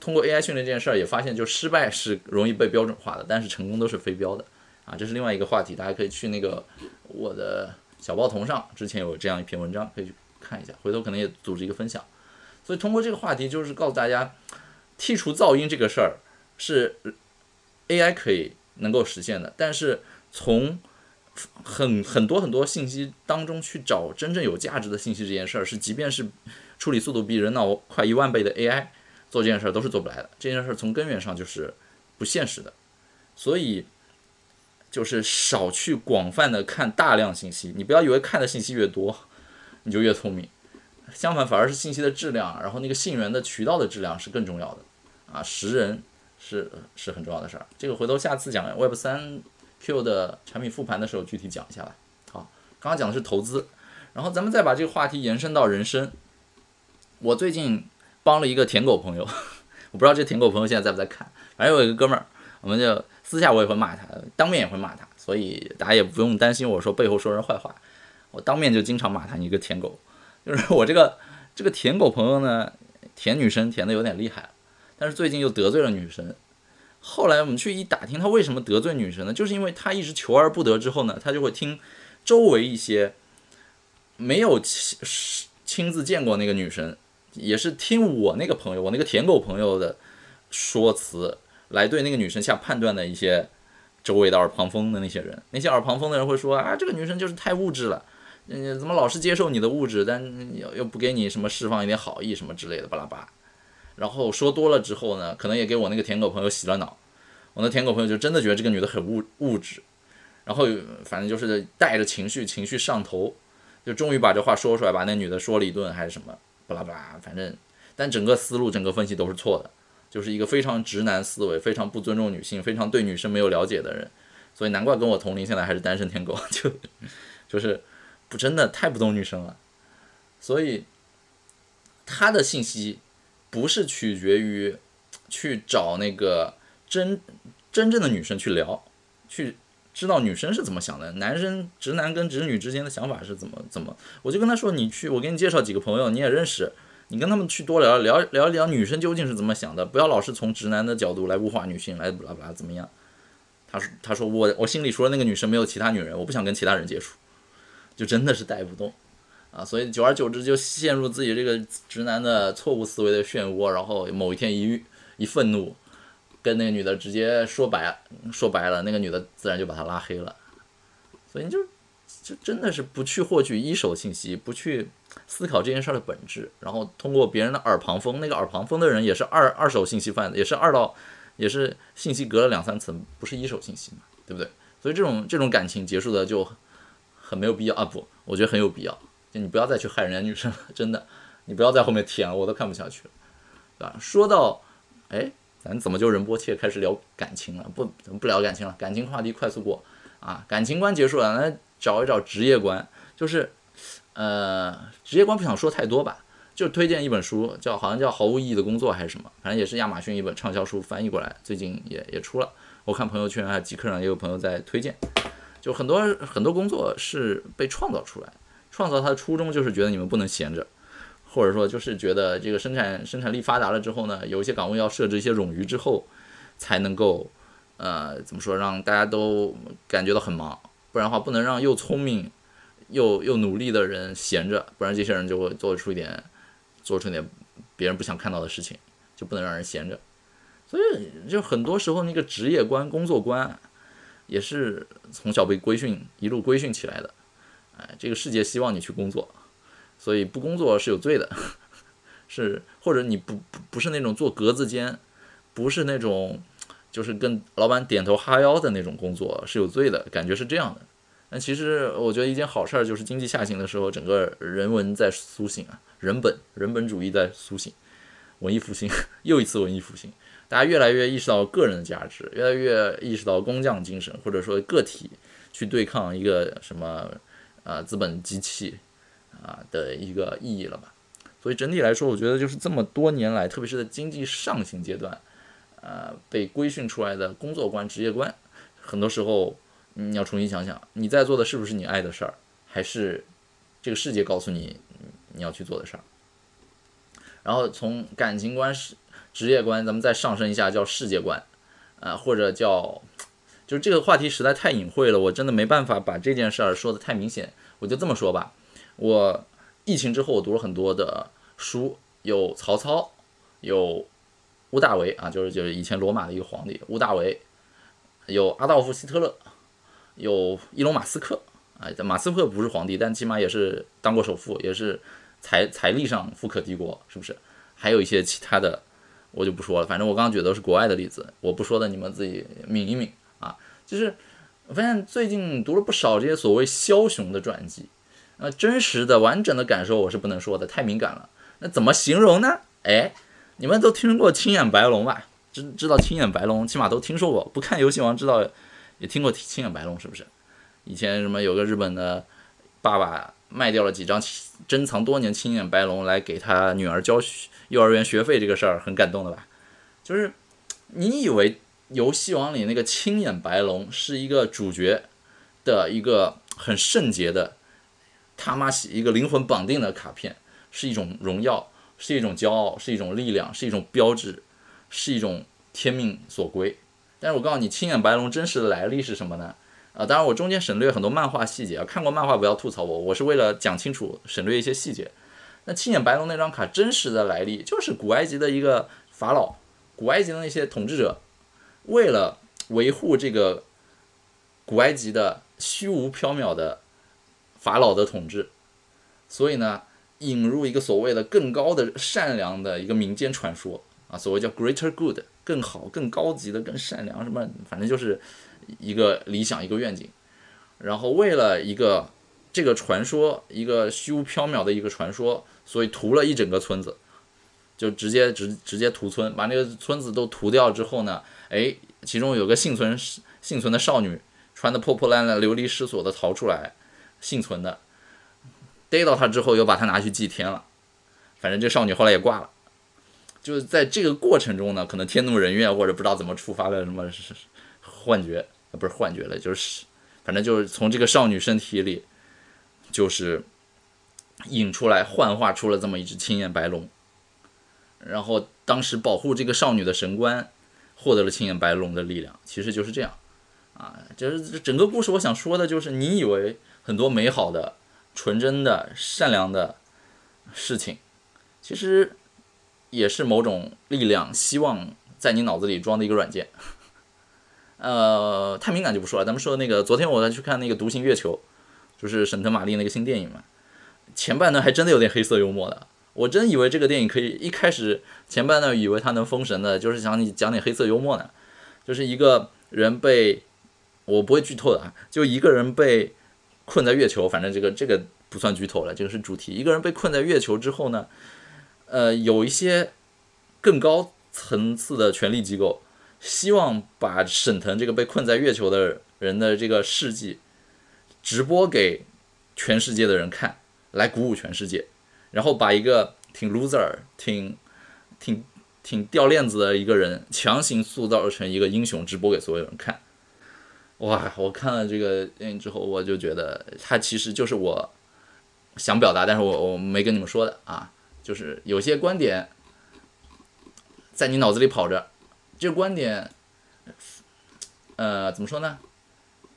通过 AI 训练这件事儿，也发现就失败是容易被标准化的，但是成功都是非标的啊。这是另外一个话题，大家可以去那个我的小报童上，之前有这样一篇文章可以去看一下，回头可能也组织一个分享。所以通过这个话题，就是告诉大家。剔除噪音这个事儿是 AI 可以能够实现的，但是从很很多很多信息当中去找真正有价值的信息这件事儿，是即便是处理速度比人脑快一万倍的 AI 做这件事儿都是做不来的。这件事儿从根源上就是不现实的，所以就是少去广泛的看大量信息。你不要以为看的信息越多你就越聪明。相反，反而是信息的质量，然后那个信源的渠道的质量是更重要的，啊，识人是是很重要的事儿。这个回头下次讲 Web 三 Q 的产品复盘的时候具体讲一下吧。好，刚刚讲的是投资，然后咱们再把这个话题延伸到人生。我最近帮了一个舔狗朋友，我不知道这舔狗朋友现在在不在看。反正有一个哥们儿，我们就私下我也会骂他，当面也会骂他，所以大家也不用担心我说背后说人坏话，我当面就经常骂他你一个舔狗。就是我这个这个舔狗朋友呢，舔女生舔的有点厉害，但是最近又得罪了女生。后来我们去一打听，他为什么得罪女生呢？就是因为他一直求而不得，之后呢，他就会听周围一些没有亲亲自见过那个女生，也是听我那个朋友，我那个舔狗朋友的说辞来对那个女生下判断的一些周围的耳旁风的那些人，那些耳旁风的人会说啊，这个女生就是太物质了。嗯，怎么老是接受你的物质，但又又不给你什么释放一点好意什么之类的，巴拉巴。然后说多了之后呢，可能也给我那个舔狗朋友洗了脑。我那舔狗朋友就真的觉得这个女的很物物质，然后反正就是带着情绪，情绪上头，就终于把这话说出来，把那女的说了一顿还是什么，巴拉巴拉。反正，但整个思路、整个分析都是错的，就是一个非常直男思维、非常不尊重女性、非常对女生没有了解的人。所以难怪跟我同龄，现在还是单身舔狗，就就是。不真的太不懂女生了，所以他的信息不是取决于去找那个真真正的女生去聊，去知道女生是怎么想的，男生直男跟直女之间的想法是怎么怎么，我就跟他说，你去，我给你介绍几个朋友，你也认识，你跟他们去多聊聊聊一聊女生究竟是怎么想的，不要老是从直男的角度来物化女性，来不拉不拉怎么样。他说他说我我心里除了那个女生没有其他女人，我不想跟其他人接触，就真的是带不动啊，所以久而久之就陷入自己这个直男的错误思维的漩涡，然后某一天一一愤怒，跟那个女的直接说白说白了，那个女的自然就把他拉黑了，所以你就。就真的是不去获取一手信息，不去思考这件事儿的本质，然后通过别人的耳旁风，那个耳旁风的人也是二二手信息贩子，也是二到，也是信息隔了两三层，不是一手信息嘛，对不对？所以这种这种感情结束的就很没有必要啊！不，我觉得很有必要，就你不要再去害人家女生了，真的，你不要在后面舔了，我都看不下去了，对吧？说到，哎，咱怎么就仁波切开始聊感情了？不，怎么不聊感情了？感情话题快速过啊，感情观结束了，那。找一找职业观，就是，呃，职业观不想说太多吧，就推荐一本书，叫好像叫毫无意义的工作还是什么，反正也是亚马逊一本畅销书翻译过来，最近也也出了。我看朋友圈还有极客上也有朋友在推荐，就很多很多工作是被创造出来的，创造它的初衷就是觉得你们不能闲着，或者说就是觉得这个生产生产力发达了之后呢，有一些岗位要设置一些冗余之后，才能够，呃，怎么说让大家都感觉到很忙。不然的话，不能让又聪明又又努力的人闲着，不然这些人就会做出一点做出点别人不想看到的事情，就不能让人闲着。所以，就很多时候那个职业观、工作观也是从小被规训，一路规训起来的。哎，这个世界希望你去工作，所以不工作是有罪的，是或者你不不不是那种做格子间，不是那种。就是跟老板点头哈腰的那种工作是有罪的，感觉是这样的。但其实我觉得一件好事儿就是经济下行的时候，整个人文在苏醒啊，人本人本主义在苏醒，文艺复兴 又一次文艺复兴，大家越来越意识到个人的价值，越来越意识到工匠精神，或者说个体去对抗一个什么呃资本机器啊的一个意义了吧。所以整体来说，我觉得就是这么多年来，特别是在经济上行阶段。呃，被规训出来的工作观、职业观，很多时候你要重新想想，你在做的是不是你爱的事儿，还是这个世界告诉你你要去做的事儿。然后从感情观、职职业观，咱们再上升一下，叫世界观，啊，或者叫，就是这个话题实在太隐晦了，我真的没办法把这件事儿说的太明显。我就这么说吧，我疫情之后我读了很多的书，有曹操，有。屋大维啊，就是就是以前罗马的一个皇帝，屋大维，有阿道夫希特勒，有伊隆马斯克啊，马斯克不是皇帝，但起码也是当过首富，也是财财力上富可敌国，是不是？还有一些其他的，我就不说了，反正我刚刚举的都是国外的例子，我不说的你们自己抿一抿啊。就是我发现最近读了不少这些所谓枭雄的传记，呃，真实的完整的感受我是不能说的，太敏感了。那怎么形容呢？哎。你们都听过青眼白龙吧？知知道青眼白龙，起码都听说过。不看游戏王知道，也听过青眼白龙是不是？以前什么有个日本的爸爸卖掉了几张珍藏多年青眼白龙来给他女儿交幼儿园学费，这个事儿很感动的吧？就是你以为游戏王里那个青眼白龙是一个主角的一个很圣洁的他妈一个灵魂绑定的卡片，是一种荣耀。是一种骄傲，是一种力量，是一种标志，是一种天命所归。但是我告诉你，青眼白龙真实的来历是什么呢？啊，当然我中间省略很多漫画细节啊，看过漫画不要吐槽我，我是为了讲清楚，省略一些细节。那青眼白龙那张卡真实的来历，就是古埃及的一个法老，古埃及的那些统治者，为了维护这个古埃及的虚无缥缈的法老的统治，所以呢。引入一个所谓的更高的善良的一个民间传说啊，所谓叫 greater good，更好、更高级的、更善良什么，反正就是一个理想、一个愿景。然后为了一个这个传说，一个虚无缥缈的一个传说，所以屠了一整个村子，就直接直直接屠村，把那个村子都屠掉之后呢，哎，其中有个幸存幸存的少女，穿的破破烂烂、流离失所的逃出来幸存的。逮到他之后，又把他拿去祭天了。反正这少女后来也挂了。就是在这个过程中呢，可能天怒人怨，或者不知道怎么触发了什么幻觉，不是幻觉了，就是反正就是从这个少女身体里，就是引出来幻化出了这么一只青眼白龙。然后当时保护这个少女的神官获得了青眼白龙的力量，其实就是这样。啊，就是整个故事我想说的就是，你以为很多美好的、纯真的、善良的事情，其实也是某种力量希望在你脑子里装的一个软件。呃，太敏感就不说了，咱们说那个，昨天我去看那个《独行月球》，就是沈腾马丽那个新电影嘛，前半段还真的有点黑色幽默的。我真以为这个电影可以一开始前半段以为他能封神的，就是想你讲点黑色幽默呢，就是一个人被我不会剧透的啊，就一个人被困在月球，反正这个这个不算剧透了，这个是主题。一个人被困在月球之后呢，呃，有一些更高层次的权力机构希望把沈腾这个被困在月球的人的这个事迹直播给全世界的人看，来鼓舞全世界。然后把一个挺 loser、挺挺挺掉链子的一个人强行塑造成一个英雄，直播给所有人看。哇！我看了这个电影之后，我就觉得他其实就是我想表达，但是我我没跟你们说的啊，就是有些观点在你脑子里跑着，这个观点，呃，怎么说呢？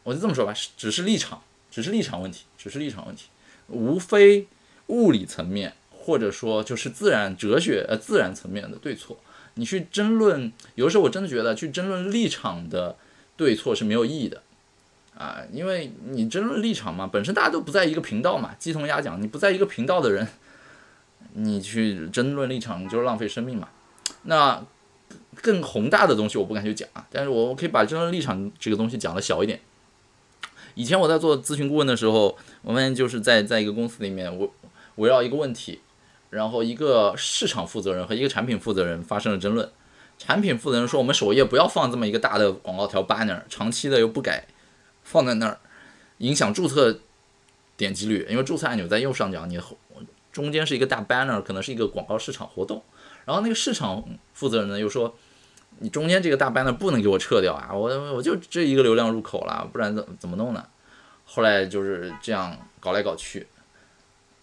我就这么说吧，只是立场，只是立场问题，只是立场问题，无非。物理层面，或者说就是自然哲学呃自然层面的对错，你去争论，有的时候我真的觉得去争论立场的对错是没有意义的，啊，因为你争论立场嘛，本身大家都不在一个频道嘛，鸡同鸭讲，你不在一个频道的人，你去争论立场就是浪费生命嘛。那更宏大的东西我不敢去讲啊，但是我可以把争论立场这个东西讲的小一点。以前我在做咨询顾问的时候，我们就是在在一个公司里面我。围绕一个问题，然后一个市场负责人和一个产品负责人发生了争论。产品负责人说：“我们首页不要放这么一个大的广告条 banner，长期的又不改，放在那儿影响注册点击率。因为注册按钮在右上角，你中间是一个大 banner，可能是一个广告市场活动。然后那个市场负责人呢又说：你中间这个大 banner 不能给我撤掉啊！我我就这一个流量入口了，不然怎怎么弄呢？后来就是这样搞来搞去。”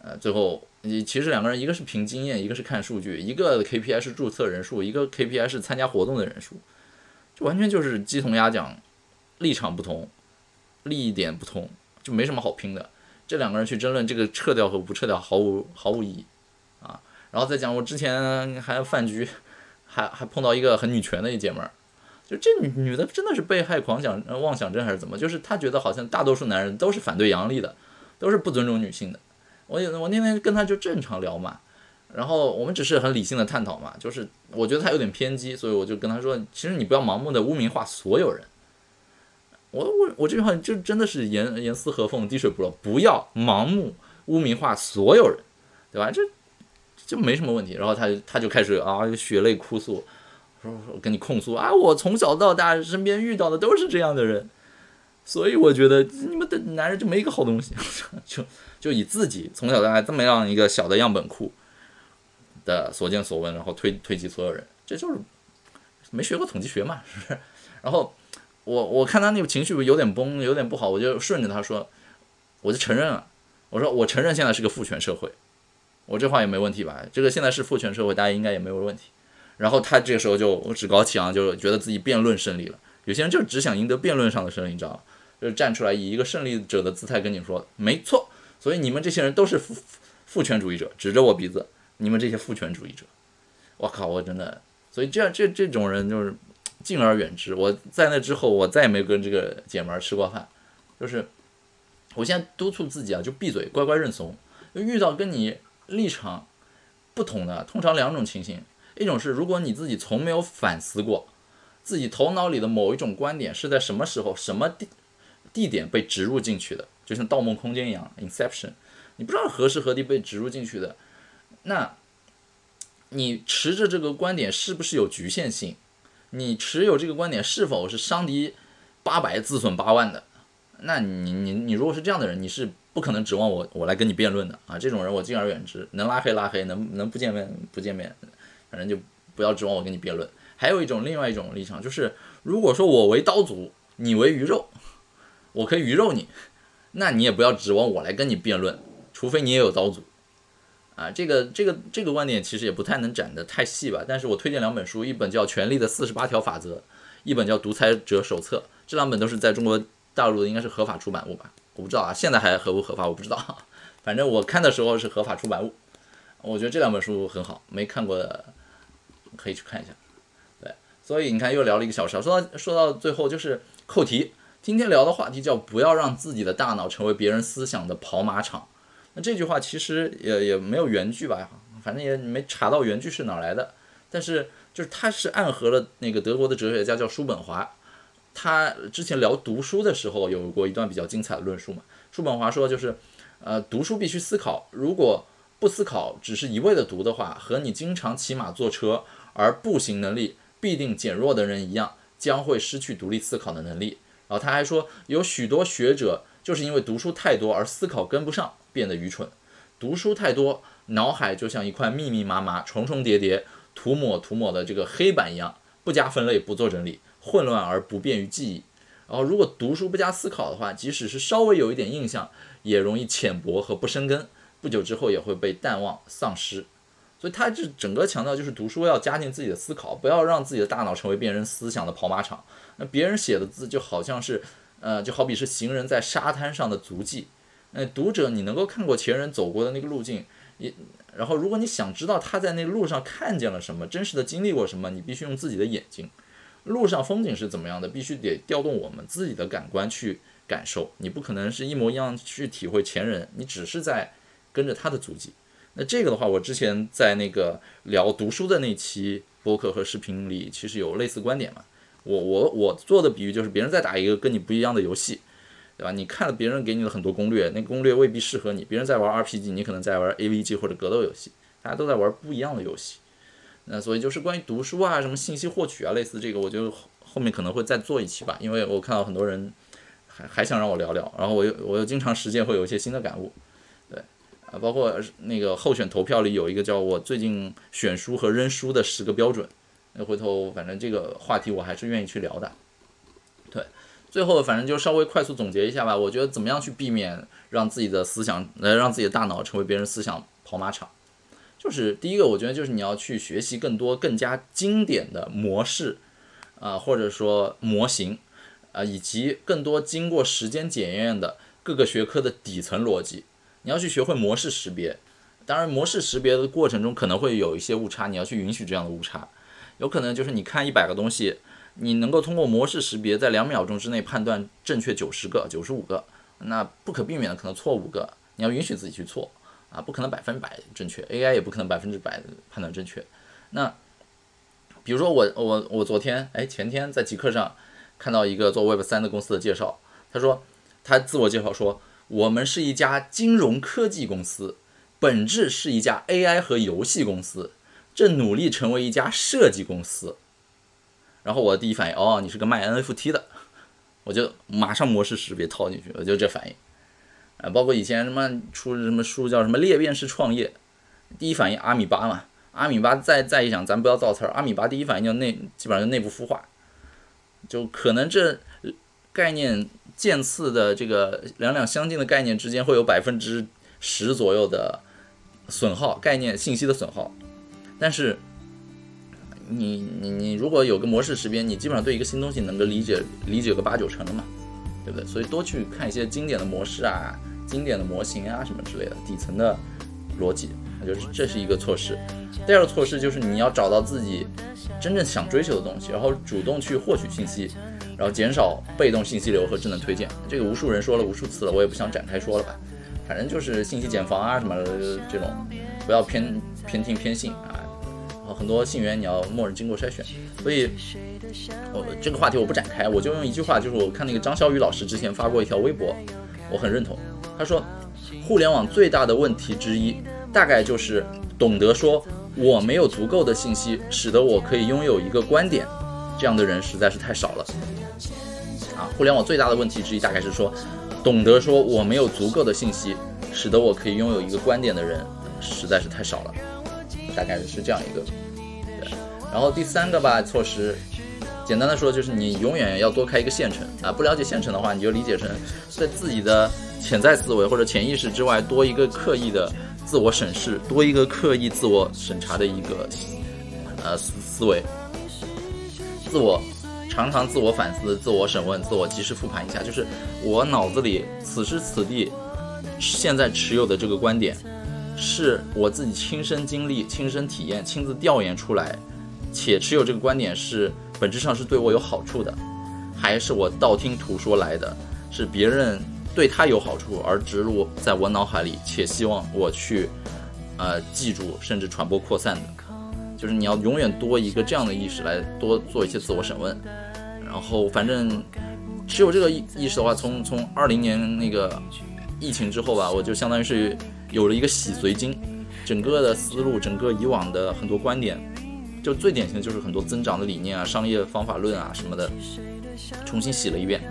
呃，最后你其实两个人，一个是凭经验，一个是看数据，一个 KPI 是注册人数，一个 KPI 是参加活动的人数，就完全就是鸡同鸭讲，立场不同，利益点不同，就没什么好拼的。这两个人去争论这个撤掉和不撤掉，毫无毫无意义啊。然后再讲，我之前还饭局，还还碰到一个很女权的一姐们儿，就这女女的真的是被害狂想妄想症还是怎么？就是她觉得好像大多数男人都是反对阳历的，都是不尊重女性的。我我那天跟他就正常聊嘛，然后我们只是很理性的探讨嘛，就是我觉得他有点偏激，所以我就跟他说，其实你不要盲目的污名化所有人。我我我这句话就真的是严严丝合缝，滴水不漏，不要盲目污名化所有人，对吧？这就没什么问题。然后他他就开始啊血泪哭诉，说说跟你控诉啊，我从小到大身边遇到的都是这样的人。所以我觉得你们的男人就没一个好东西，就就以自己从小到大这么样一个小的样本库的所见所闻，然后推推及所有人，这就是没学过统计学嘛，是不是？然后我我看他那个情绪有点崩，有点不好，我就顺着他说，我就承认了，我说我承认现在是个父权社会，我这话也没问题吧？这个现在是父权社会，大家应该也没有问题。然后他这个时候就趾高气昂，就觉得自己辩论胜利了。有些人就只想赢得辩论上的胜利，你知道吗？就站出来以一个胜利者的姿态跟你说，没错，所以你们这些人都是父父权主义者，指着我鼻子，你们这些父权主义者，我靠，我真的，所以这样这这种人就是敬而远之。我在那之后，我再也没跟这个姐们儿吃过饭，就是我现在督促自己啊，就闭嘴，乖乖认怂。遇到跟你立场不同的，通常两种情形，一种是如果你自己从没有反思过，自己头脑里的某一种观点是在什么时候什么地。地点被植入进去的，就像《盗梦空间》一样，Inception，你不知道何时何地被植入进去的，那，你持着这个观点是不是有局限性？你持有这个观点是否是伤敌八百自损八万的？那你你你如果是这样的人，你是不可能指望我我来跟你辩论的啊！这种人我敬而远之，能拉黑拉黑，能能不见面不见面，反正就不要指望我跟你辩论。还有一种另外一种立场，就是如果说我为刀俎，你为鱼肉。我可以鱼肉你，那你也不要指望我来跟你辩论，除非你也有刀俎，啊，这个这个这个观点其实也不太能展得太细吧。但是我推荐两本书，一本叫《权力的四十八条法则》，一本叫《独裁者手册》，这两本都是在中国大陆的，应该是合法出版物吧？我不知道啊，现在还合不合法我不知道，反正我看的时候是合法出版物。我觉得这两本书很好，没看过的可以去看一下。对，所以你看又聊了一个小时，说到说到最后就是扣题。今天聊的话题叫“不要让自己的大脑成为别人思想的跑马场”。那这句话其实也也没有原句吧，反正也没查到原句是哪来的。但是就是它是暗合了那个德国的哲学家叫叔本华，他之前聊读书的时候有过一段比较精彩的论述嘛。叔本华说就是，呃，读书必须思考，如果不思考，只是一味的读的话，和你经常骑马坐车而步行能力必定减弱的人一样，将会失去独立思考的能力。他还说，有许多学者就是因为读书太多而思考跟不上，变得愚蠢。读书太多，脑海就像一块密密麻麻、重重叠叠、涂抹涂抹的这个黑板一样，不加分类，不做整理，混乱而不便于记忆。然后如果读书不加思考的话，即使是稍微有一点印象，也容易浅薄和不生根，不久之后也会被淡忘丧失。所以他这整个强调就是读书要加进自己的思考，不要让自己的大脑成为别人思想的跑马场。那别人写的字就好像是，呃，就好比是行人在沙滩上的足迹。那读者你能够看过前人走过的那个路径，也然后如果你想知道他在那路上看见了什么，真实的经历过什么，你必须用自己的眼睛。路上风景是怎么样的，必须得调动我们自己的感官去感受。你不可能是一模一样去体会前人，你只是在跟着他的足迹。那这个的话，我之前在那个聊读书的那期播客和视频里，其实有类似观点嘛。我我我做的比喻就是，别人在打一个跟你不一样的游戏，对吧？你看了别人给你的很多攻略，那攻略未必适合你。别人在玩 RPG，你可能在玩 AVG 或者格斗游戏，大家都在玩不一样的游戏。那所以就是关于读书啊，什么信息获取啊，类似这个，我就后面可能会再做一期吧，因为我看到很多人还还想让我聊聊，然后我又我又经常实践，会有一些新的感悟。啊包括那个候选投票里有一个叫我最近选书和扔书的十个标准，那回头反正这个话题我还是愿意去聊的。对，最后反正就稍微快速总结一下吧。我觉得怎么样去避免让自己的思想呃让自己的大脑成为别人思想跑马场，就是第一个，我觉得就是你要去学习更多更加经典的模式啊，或者说模型啊，以及更多经过时间检验的各个学科的底层逻辑。你要去学会模式识别，当然模式识别的过程中可能会有一些误差，你要去允许这样的误差。有可能就是你看一百个东西，你能够通过模式识别在两秒钟之内判断正确九十个、九十五个，那不可避免的可能错五个，你要允许自己去错啊，不可能百分百正确，AI 也不可能百分之百判断正确。那比如说我我我昨天哎前天在极客上看到一个做 Web 三的公司的介绍，他说他自我介绍说。我们是一家金融科技公司，本质是一家 AI 和游戏公司，正努力成为一家设计公司。然后我第一反应，哦，你是个卖 NFT 的，我就马上模式识别套进去，我就这反应。啊，包括以前什么出什么书叫什么裂变式创业，第一反应阿米巴嘛，阿米巴再再一想，咱不要造词儿，阿米巴第一反应就内基本上就内部孵化，就可能这概念。渐次的这个两两相近的概念之间会有百分之十左右的损耗，概念信息的损耗。但是你你你如果有个模式识别，你基本上对一个新东西能够理解理解个八九成了嘛，对不对？所以多去看一些经典的模式啊、经典的模型啊什么之类的底层的逻辑，那就是这是一个措施。第二个措施就是你要找到自己真正想追求的东西，然后主动去获取信息。然后减少被动信息流和智能推荐，这个无数人说了无数次了，我也不想展开说了吧。反正就是信息茧房啊什么的这种，不要偏偏听偏信啊。然后很多信源你要默认经过筛选，所以我这个话题我不展开，我就用一句话，就是我看那个张小雨老师之前发过一条微博，我很认同。他说，互联网最大的问题之一，大概就是懂得说我没有足够的信息，使得我可以拥有一个观点，这样的人实在是太少了。互联网最大的问题之一，大概是说，懂得说我没有足够的信息，使得我可以拥有一个观点的人，实在是太少了。大概是这样一个。对，然后第三个吧措施，简单的说就是你永远要多开一个线程啊。不了解线程的话，你就理解成在自己的潜在思维或者潜意识之外多一个刻意的自我审视，多一个刻意自我审查的一个呃思思维，自我。常常自我反思、自我审问、自我及时复盘一下，就是我脑子里此时此地现在持有的这个观点，是我自己亲身经历、亲身体验、亲自调研出来，且持有这个观点是本质上是对我有好处的，还是我道听途说来的，是别人对他有好处而植入在我脑海里，且希望我去呃记住甚至传播扩散的。就是你要永远多一个这样的意识来多做一些自我审问，然后反正只有这个意意识的话，从从二零年那个疫情之后吧，我就相当于是有了一个洗髓经，整个的思路，整个以往的很多观点，就最典型的就是很多增长的理念啊、商业方法论啊什么的，重新洗了一遍，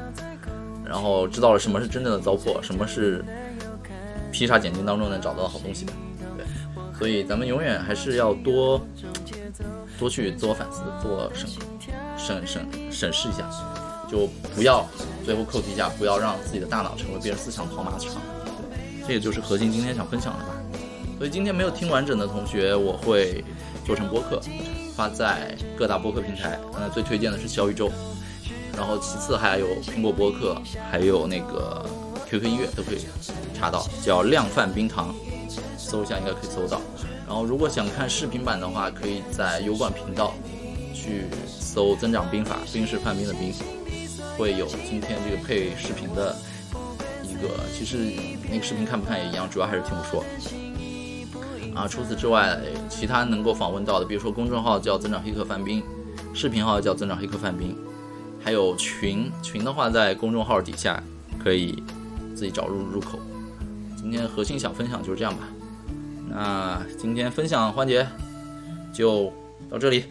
然后知道了什么是真正的糟粕，什么是披萨简经当中能找到的好东西的。所以咱们永远还是要多多去自我反思、做审核审审审视一下，就不要最后扣题一下，不要让自己的大脑成为别人思想跑马场。这个就是核心今天想分享的吧。所以今天没有听完整的同学，我会做成播客，发在各大播客平台。呃，最推荐的是小宇宙，然后其次还有苹果播客，还有那个 QQ 音乐都可以查到，叫量贩冰糖。搜一下应该可以搜到，然后如果想看视频版的话，可以在油管频道去搜“增长兵法”，兵是范兵的兵，会有今天这个配视频的一个。其实那个视频看不看也一样，主要还是听我说。啊，除此之外，其他能够访问到的，比如说公众号叫“增长黑客范兵”，视频号叫“增长黑客范兵”，还有群群的话，在公众号底下可以自己找入入口。今天核心想分享就是这样吧。那今天分享环节就到这里。